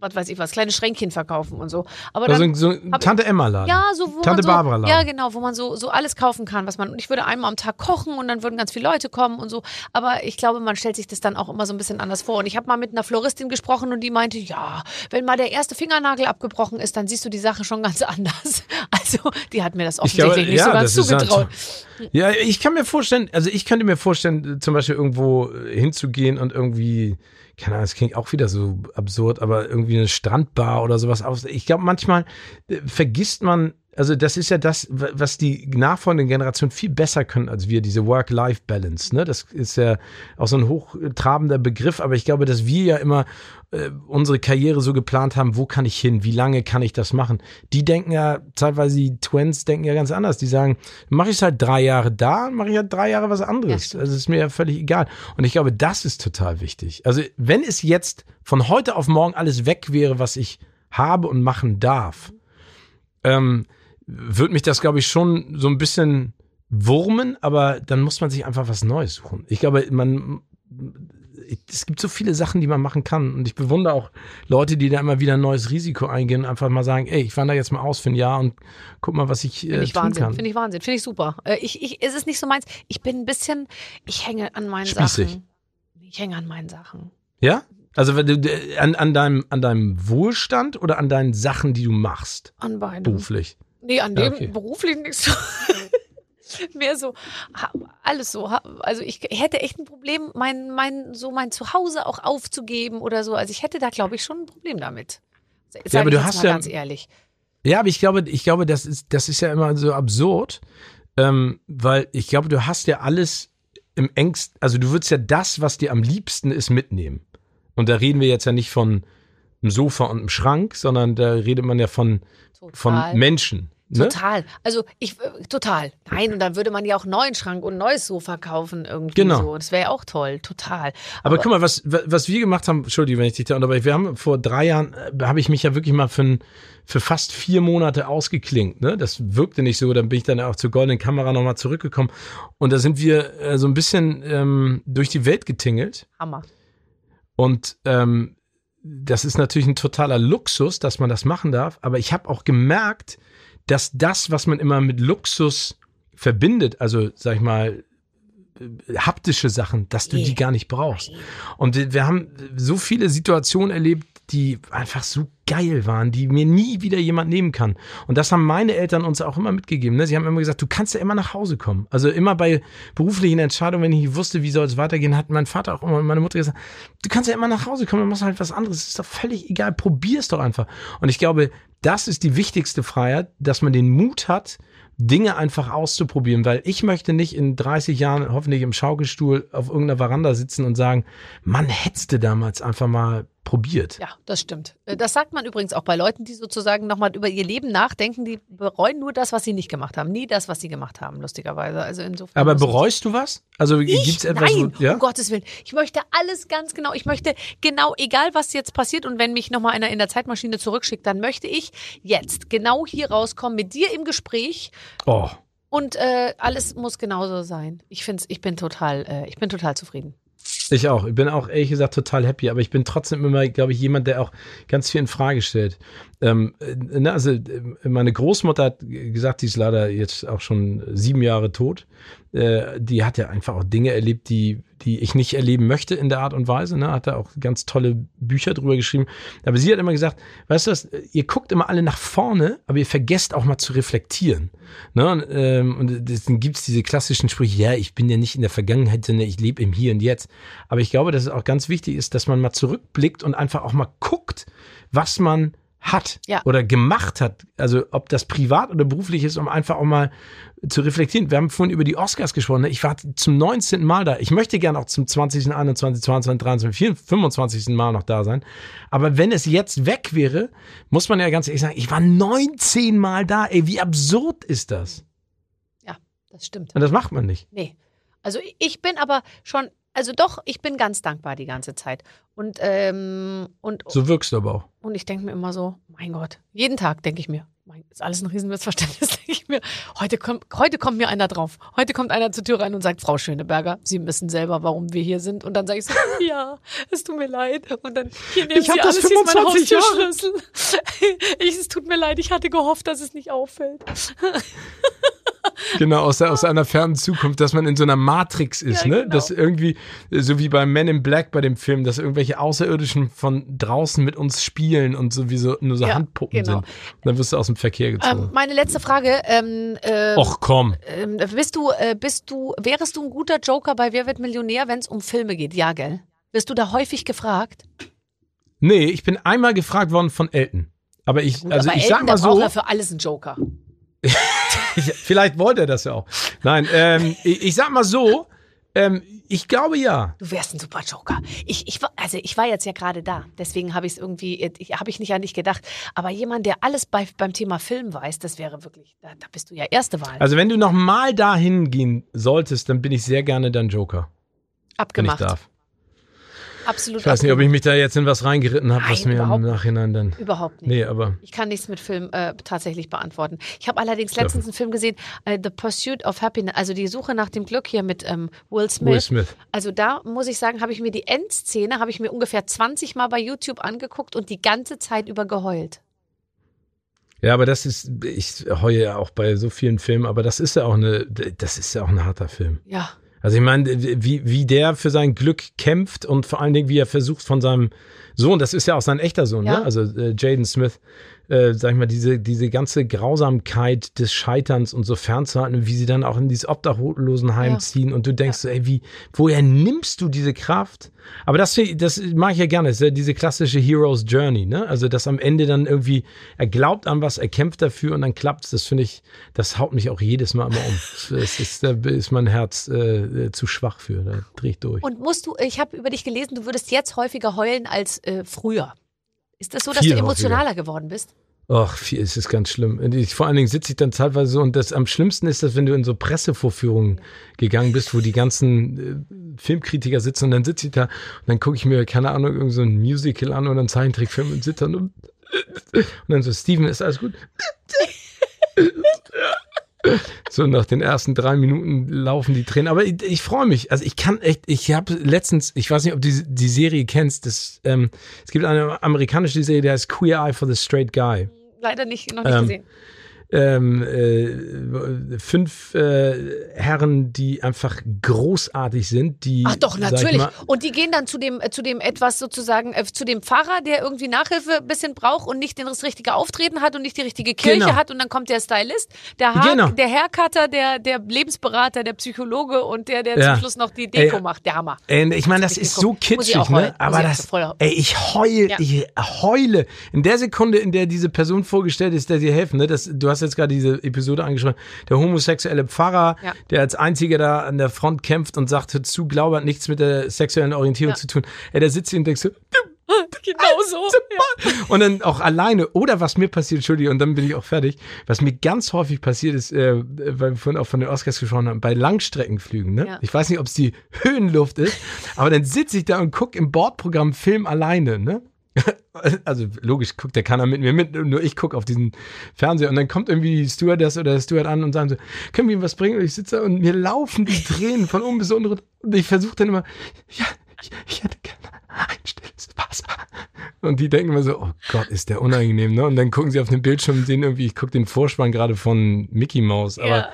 was weiß ich was, kleine Schränkchen verkaufen und so. Aber dann, Also so Tante Emma Laden. ja, so wo Tante man so, Barbara Laden. Ja, genau, wo man so so alles kaufen kann, was man und ich würde einmal am Tag kochen und dann würden ganz viele Leute kommen und so, aber ich glaube, man stellt sich das dann auch immer so ein bisschen anders vor und ich habe mal mit einer Floristin gesprochen und die meinte, ja, wenn mal der erste Fingernagel abgebrochen ist, dann siehst du die Sache schon ganz anders. Also, die hat mir das Ich glaube, offensichtlich nicht so ja, ganz zugetraut. Ja, ich kann mir vorstellen, also ich könnte mir vorstellen, zum Beispiel irgendwo äh, hinzugehen und irgendwie, keine Ahnung, das klingt auch wieder so absurd, aber irgendwie eine Strandbar oder sowas aus. Ich glaube, manchmal äh, vergisst man, also das ist ja das, wa- was die nachfolgenden Generationen viel besser können als wir, diese Work-Life-Balance. Ne? Das ist ja auch so ein hochtrabender Begriff, aber ich glaube, dass wir ja immer äh, unsere Karriere so geplant haben, wo kann ich hin, wie lange kann ich das machen. Die denken ja, teilweise die Twins denken ja ganz anders. Die sagen, mache ich es halt drei Jahre da, mache ich halt drei Jahre was Ja, anderes. stimmt. also ist mir ja völlig egal. Und ich glaube, das ist total wichtig. Also wenn es jetzt von heute auf morgen alles weg wäre, was ich habe und machen darf, ähm, würde mich das, glaube ich, schon so ein bisschen wurmen, aber dann muss man sich einfach was Neues suchen. Ich glaube, man, es gibt so viele Sachen, die man machen kann. Und ich bewundere auch Leute, die da immer wieder ein neues Risiko eingehen und einfach mal sagen, ey, ich wandere jetzt mal aus für ein Jahr und guck mal, was ich, Finde äh, ich tun Wahnsinn, kann. finde ich Wahnsinn, finde ich super. Äh, ich, ich, es ist nicht so meins. Ich bin ein bisschen, ich hänge an meinen Spießig. Sachen. Ich hänge an meinen Sachen. Ja? Also äh, an, an, deinem, an deinem Wohlstand oder an deinen Sachen, die du machst, An beiden. beruflich? Nee, an Ja, dem okay. beruflich nicht so. Mehr so, alles so. Also ich hätte echt ein Problem, mein, mein, so mein Zuhause auch aufzugeben oder so. Also ich hätte da, glaube ich, schon ein Problem damit. Sag Ja, aber ich du hast mal ja- ganz ehrlich. Ja, aber ich glaube, ich glaube, das ist, das ist ja immer so absurd, ähm, weil ich glaube, du hast ja alles im engsten, also du würdest ja das, was dir am liebsten ist, mitnehmen. Und da reden wir jetzt ja nicht von einem Sofa und einem Schrank, sondern da redet man ja von, von Total. Menschen. Ne? Total. Also ich äh, total. Nein, und dann würde man ja auch einen neuen Schrank und ein neues Sofa kaufen irgendwie Genau. so. Das wäre ja auch toll, total. Aber, guck mal, was, was wir gemacht haben, Entschuldigung, wenn ich dich da unterbreche, wir haben vor drei Jahren, äh, habe ich mich ja wirklich mal für, für fast vier Monate ausgeklinkt. Ne? Das wirkte nicht so, dann bin ich dann auch zur goldenen Kamera nochmal zurückgekommen. Und da sind wir äh, so ein bisschen ähm, durch die Welt getingelt. Hammer. Und ähm, das ist natürlich ein totaler Luxus, dass man das machen darf. Aber ich habe auch gemerkt, dass das, was man immer mit Luxus verbindet, also sag ich mal, äh, haptische Sachen, dass du die gar nicht brauchst. Und wir haben so viele Situationen erlebt, die einfach so geil waren, die mir nie wieder jemand nehmen kann. Und das haben meine Eltern uns auch immer mitgegeben. Ne? Sie haben immer gesagt, du kannst ja immer nach Hause kommen. Also immer bei beruflichen Entscheidungen, wenn ich wusste, wie soll es weitergehen, hat mein Vater auch immer und meine Mutter gesagt, du kannst ja immer nach Hause kommen, dann machst du halt was anderes. ist doch völlig egal, probier's doch einfach. Und ich glaube, das ist die wichtigste Freiheit, dass man den Mut hat, Dinge einfach auszuprobieren, weil ich möchte nicht in 30 Jahren hoffentlich im Schaukelstuhl auf irgendeiner Veranda sitzen und sagen, man du damals einfach mal probiert. Ja, das stimmt. Äh, Das sagt man übrigens auch bei Leuten, die sozusagen nochmal über ihr Leben nachdenken, die bereuen nur das, was sie nicht gemacht haben. Nie das, was sie gemacht haben, lustigerweise. Also insofern. Aber es- bereust du was? Also Ich? gibt's etwas? Nein, wo- ja? um Gottes Willen. Ich möchte alles ganz genau. Ich möchte genau, egal was jetzt passiert und wenn mich nochmal einer in der Zeitmaschine zurückschickt, dann möchte ich jetzt genau hier rauskommen mit dir im Gespräch Oh. und äh, alles muss genauso sein. Ich find's, ich bin total, äh, ich bin total zufrieden. Ich auch. Ich bin auch ehrlich gesagt total happy, aber ich bin trotzdem immer, glaube ich, jemand, der auch ganz viel in Frage stellt. Ähm, äh, ne, also äh, meine Großmutter hat gesagt, die ist leider jetzt auch schon sieben Jahre tot. Äh, die hat ja einfach auch Dinge erlebt, die, die ich nicht erleben möchte in der Art und Weise. Ne? Hat da auch ganz tolle Bücher drüber geschrieben. Aber sie hat immer gesagt, weißt du was, ihr guckt immer alle nach vorne, aber ihr vergesst auch mal zu reflektieren. Ne? Und, ähm, und dann gibt's diese klassischen Sprüche, ja, ich bin ja nicht in der Vergangenheit, sondern ich lebe im Hier und Jetzt. Aber ich glaube, dass es auch ganz wichtig ist, dass man mal zurückblickt und einfach auch mal guckt, was man hat Ja. oder gemacht hat. Also ob das privat oder beruflich ist, um einfach auch mal zu reflektieren. Wir haben vorhin über die Oscars gesprochen. ne? Ich war zum 19. Mal da. Ich möchte gerne auch zum 20., 21., 22., 23., 24., 25. Mal noch da sein. Aber wenn es jetzt weg wäre, muss man ja ganz ehrlich sagen, ich war 19 Mal da. Ey, wie absurd ist das? Ja, das stimmt. Und das macht man nicht. Nee. Also ich bin aber schon, also doch, ich bin ganz dankbar die ganze Zeit. Und, ähm, und, So wirkst du aber auch. und ich denke mir immer so, mein Gott, jeden Tag denke ich mir, mein, ist alles ein Riesenmissverständnis, denke ich mir. Heute kommt, heute kommt mir einer drauf. Heute kommt einer zur Tür rein und sagt, Frau Schöneberger, Sie wissen selber, warum wir hier sind. Und dann sage ich so, ja, es tut mir leid. Und dann, hier nehmen Ich Sie alles, hier ist mein 25 Jahre. Haustürschlüssel. Ich, es tut mir leid, ich hatte gehofft, dass es nicht auffällt. Genau, aus, der, aus einer fernen Zukunft, dass man in so einer Matrix ist, Ja, ne? genau. Dass irgendwie, so wie bei Men in Black bei dem Film, dass irgendwelche Außerirdischen von draußen mit uns spielen und so wie so, nur so Ja, Handpuppen genau. sind. Dann wirst du aus dem Verkehr Ähm, gezogen. meine letzte Frage, ähm, äh, Och komm. Ähm, bist du, äh, bist du, wärest du ein guter Joker bei Wer wird Millionär, wenn es um Filme geht? Ja, gell? Wirst du da häufig gefragt? Nee, ich bin einmal gefragt worden von Elton. Aber ich, Gut, also aber ich Elton, sag der mal braucht so, ja für alles einen Joker. ich, vielleicht wollte er das ja auch. Nein, ähm, ich, ich sag mal so, ähm, ich glaube ja. Du wärst ein super Joker. Ich, ich, war- also ich war jetzt ja gerade da, deswegen habe ich es irgendwie, ich, habe ich nicht an dich gedacht. Aber jemand, der alles bei, beim Thema Film weiß, das wäre wirklich, da, da bist du ja erste Wahl. Also wenn du noch mal dahin gehen solltest, dann bin ich sehr gerne dein Joker, wenn Abgemacht. ich darf. Absolut. Ich weiß nicht, ob ich mich da jetzt in was reingeritten habe, was mir im. Nachhinein dann. Überhaupt nicht. Nee, aber Ich kann nichts mit Film äh, tatsächlich beantworten. Ich habe allerdings letztens einen Film gesehen, äh, The Pursuit of Happiness, also die Suche nach dem Glück hier mit ähm, Will Smith. Will Smith. Also da muss ich sagen, habe ich mir die Endszene, habe ich mir ungefähr 20 Mal bei YouTube angeguckt und die ganze Zeit über geheult. Ja, aber das ist, ich heue ja auch bei so vielen Filmen, aber das ist ja auch eine, das ist ja auch ein harter Film. Ja. Also ich meine, wie, wie der für sein Glück kämpft und vor allen Dingen, wie er versucht von seinem Sohn, das ist ja auch sein echter Sohn, Ja. ne? Also äh, Jaden Smith, äh, sag ich mal, diese, diese ganze Grausamkeit des Scheiterns und so fernzuhalten, wie sie dann auch in dieses Obdachlosenheim Ja. ziehen und du denkst so, ey, wie, woher nimmst du diese Kraft? Aber das, das mag ich ja gerne, das ist ja diese klassische Hero's Journey, ne? Also, dass am Ende dann irgendwie, er glaubt an was, er kämpft dafür und dann klappt's. Das finde ich, das haut mich auch jedes Mal immer um. Das ist, da ist mein Herz äh, zu schwach für, da dreh ich durch. Und musst du, ich habe über dich gelesen, du würdest jetzt häufiger heulen als äh, früher. Ist das so, dass Viel du emotionaler geworden bist? Ach, viel- es ist ganz schlimm. Ich, vor allen Dingen sitze ich dann teilweise so und das am schlimmsten ist, dass wenn du in so Pressevorführungen gegangen bist, wo die ganzen äh, Filmkritiker sitzen und dann sitze ich da und dann gucke ich mir, keine Ahnung, irgend so ein Musical an oder einen Zeichentrickfilm und sitze dann und, und dann so, Steven, ist alles gut? So nach den ersten drei Minuten laufen die Tränen. Aber ich, ich freue mich. Also ich kann echt, ich habe letztens, ich weiß nicht, ob du die, die Serie kennst, das, ähm, es gibt eine amerikanische Serie, die heißt Queer Eye for the Straight Guy. Leider nicht, noch nicht Ähm, gesehen. Ähm, äh, fünf äh, Herren, die einfach großartig sind, die Ach doch, natürlich. mal, Und die gehen dann zu dem, äh, zu dem etwas sozusagen, äh, zu dem Pfarrer, der irgendwie Nachhilfe ein bisschen braucht und nicht den- das richtige Auftreten hat und nicht die richtige Kirche Genau. hat. Und dann kommt der Stylist, der, Haar, Genau. der Haircutter, der, der Lebensberater, der Psychologe und der, der Ja. zum Schluss noch die Deko Ey, macht. Der Hammer. Ey, ich meine, das ist so kitschig, ne? Aber das, ey, ich heul, Ja. ich heule. In der Sekunde, in der diese Person vorgestellt ist, der dir helfen, ne? Das, du hast jetzt gerade diese Episode angesprochen. Der homosexuelle Pfarrer, Ja. der als einziger da an der Front kämpft und sagt, hör zu, Glaube hat nichts mit der sexuellen Orientierung Ja. zu tun. Ey, da sitzt hier und denkst so, Genau so. Und dann auch alleine. Oder was mir passiert, Entschuldige, und dann bin ich auch fertig. Was mir ganz häufig passiert ist, äh, weil wir vorhin auch von den Oscars gesprochen haben, bei Langstreckenflügen. Ne? Ja. Ich weiß nicht, ob es die Höhenluft ist, aber dann sitze ich da und gucke im Bordprogramm Film alleine. Ne? Also logisch guckt der keiner mit mir mit, nur ich gucke auf diesen Fernseher und dann kommt irgendwie die Stewardess oder der Steward an und sagen so, können wir ihm was bringen? Und ich sitze da und mir laufen die Tränen von oben bis unten und ich versuche dann immer, ja, ich, ich hätte gerne ein stilles Wasser. Und die denken immer so, oh Gott, ist der unangenehm, ne? Und dann gucken sie auf den Bildschirm und sehen irgendwie, ich gucke den Vorspann gerade von Mickey Mouse. Aber Ja.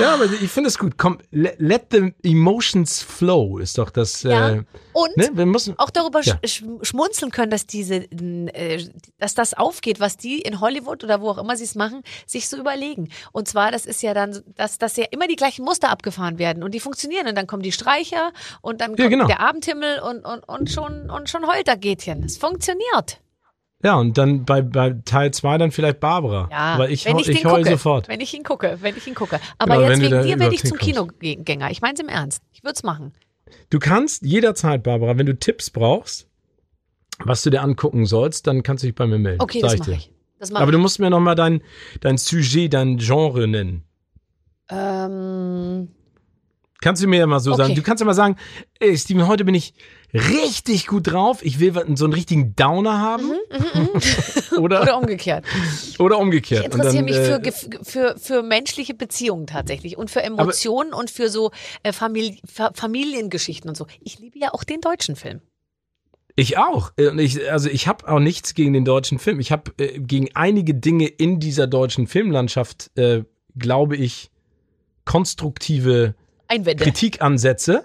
ja, aber ich finde es gut. Komm, let, let the emotions flow ist doch das. Ja. Äh, Und ne? Wir müssen. auch darüber Ja. sch schmunzeln können, dass diese, äh, dass das aufgeht, was die in Hollywood oder wo auch immer sie es machen, sich so überlegen. Und zwar, das ist ja dann, dass, dass ja immer die gleichen Muster abgefahren werden und die funktionieren und dann kommen die Streicher und dann Ja, kommt genau. der Abendhimmel und, und, und schon und schon heult der Gätchen. Es funktioniert. Ja, und dann bei, bei Teil 2 dann vielleicht Barbara. Ja, Aber ich, wenn ich, ich den heul gucke, sofort. wenn ich ihn gucke, wenn ich ihn gucke. Aber Genau, jetzt wegen dir werde ich zum Kinogänger. Ich meine es im Ernst. Ich würde es machen. Du kannst jederzeit, Barbara, wenn du Tipps brauchst, was du dir angucken sollst, dann kannst du dich bei mir melden. Okay, das mache ich. Das mache Aber ich. du musst mir nochmal dein, dein Sujet, dein Genre nennen. Ähm, Kannst du mir ja mal so Okay. sagen. Du kannst ja mal sagen, ey, Steven, heute bin ich richtig gut drauf. Ich will so einen richtigen Downer haben. oder, Mhm, oder umgekehrt. oder umgekehrt. Ich interessiere Und mich dann, für, äh, für, für menschliche Beziehungen tatsächlich und für Emotionen und für so äh, Famili Fa Familiengeschichten und so. Ich liebe ja auch den deutschen Film. Ich auch. Äh, ich, also ich habe auch nichts gegen den deutschen Film. Ich habe äh, gegen einige Dinge in dieser deutschen Filmlandschaft, äh, glaube ich, konstruktive Einwände. Kritikansätze.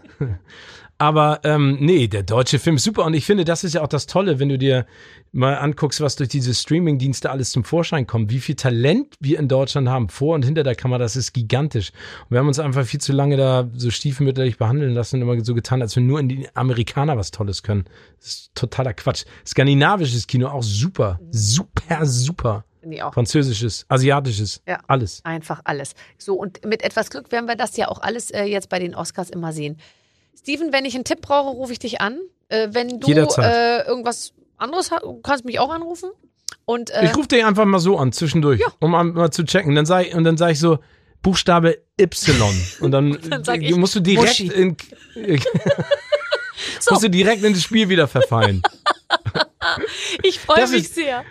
Aber ähm, nee, der deutsche Film ist super. Und ich finde, das ist ja auch das Tolle, wenn du dir mal anguckst, was durch diese Streaming-Dienste alles zum Vorschein kommt. Wie viel Talent wir in Deutschland haben, vor und hinter der Kamera, das ist gigantisch. Und wir haben uns einfach viel zu lange da so stiefmütterlich behandeln lassen und immer so getan, als wenn nur in die Amerikaner was Tolles können. Das ist totaler Quatsch. Skandinavisches Kino auch super. Super, super. Ich auch. Französisches, asiatisches, Ja. alles. Einfach alles. So, und mit etwas Glück werden wir das ja auch alles äh, jetzt bei den Oscars immer sehen. Steven, wenn ich einen Tipp brauche, rufe ich dich an. Äh, wenn du äh, irgendwas anderes hast, kannst du mich auch anrufen. Und äh, Ich rufe dich einfach mal so an, zwischendurch, um mal, zu checken. Dann sag, ich- und dann sage ich so, Buchstabe Y. Und dann, Dann sag ich, musst du direkt Muschi. in, so, musst du direkt in das Spiel wieder verfallen. ich freue mich ist- sehr.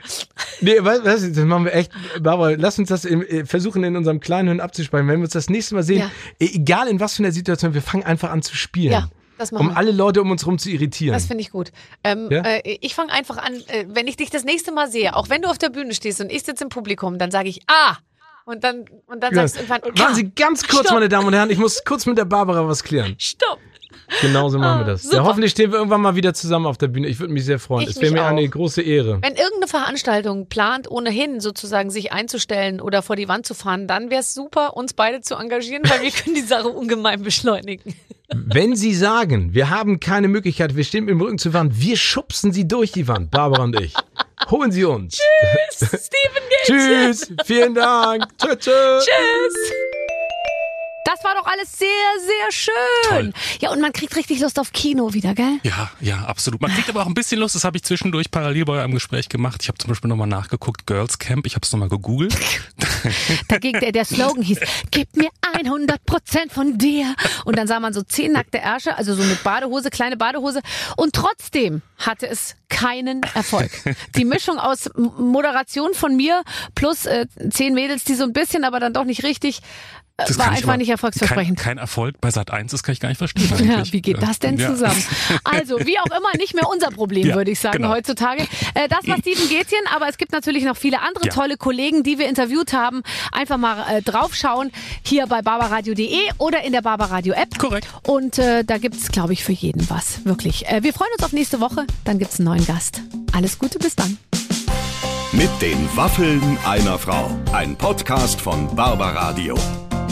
nee, weißt du, das machen wir echt. Barbara, lass uns das im, äh, versuchen, in unserem kleinen Hirn abzuspeichern. Wenn wir uns das nächste Mal sehen, Ja. e- egal in was für einer Situation, wir fangen einfach an zu spielen. Ja, das machen um wir. alle Leute um uns herum zu irritieren. Das finde ich gut. Ähm, Ja? äh, ich fange einfach an, äh, wenn ich dich das nächste Mal sehe, auch wenn du auf der Bühne stehst und ich sitze im Publikum, dann sage ich Ah! Und dann, und dann Ja. sagst du irgendwann Warten Sie ganz kurz, Stopp. meine Damen und Herren, ich muss kurz mit der Barbara was klären. Stopp! Genauso machen wir das. super. Ja, hoffentlich stehen wir irgendwann mal wieder zusammen auf der Bühne. Ich würde mich sehr freuen. Ich es wäre mir eine auch. große Ehre. Wenn irgendeine Veranstaltung plant, ohnehin sozusagen sich einzustellen oder vor die Wand zu fahren, dann wäre es super, uns beide zu engagieren, weil wir können die Sache ungemein beschleunigen. Wenn Sie sagen, wir haben keine Möglichkeit, wir stehen mit dem Rücken zur Wand, wir schubsen Sie durch die Wand, Barbara und ich. Holen Sie uns. Steven geht's. Tschüss, vielen Dank. Tschö, tschö. Tschüss. Das war doch alles sehr, sehr schön. Toll. Ja, und man kriegt richtig Lust auf Kino wieder, gell? Ja, ja, absolut. Man kriegt aber auch ein bisschen Lust, das habe ich zwischendurch parallel bei eurem Gespräch gemacht. Ich habe zum Beispiel nochmal nachgeguckt, Girls Camp, ich habe es nochmal gegoogelt. Dagegen der, der Slogan hieß, gib mir 100 Prozent von dir. Und dann sah man so zehn nackte Ärsche, also so mit Badehose, kleine Badehose. Und trotzdem hatte es keinen Erfolg. Die Mischung aus Moderation von mir plus äh, zehn Mädels, die so ein bisschen, aber dann doch nicht richtig, Das war einfach nicht erfolgsversprechend. Kein, kein Erfolg bei Sat 1, das kann ich gar nicht verstehen. Ja, wie geht das denn Ja. zusammen? Also, wie auch immer, nicht mehr unser Problem, Ja, würde ich sagen, genau. heutzutage. Äh, das war Steven Gätchen, aber es gibt natürlich noch viele andere Ja. tolle Kollegen, die wir interviewt haben. Einfach mal äh, draufschauen, hier bei barbaradio.de oder in der Barbaradio App. Korrekt. Und äh, da gibt's, glaube ich, für jeden was. Wirklich. Äh, wir freuen uns auf nächste Woche. Dann gibt's einen neuen Gast. Alles Gute, bis dann. Mit den Waffeln einer Frau. Ein Podcast von Barbaradio.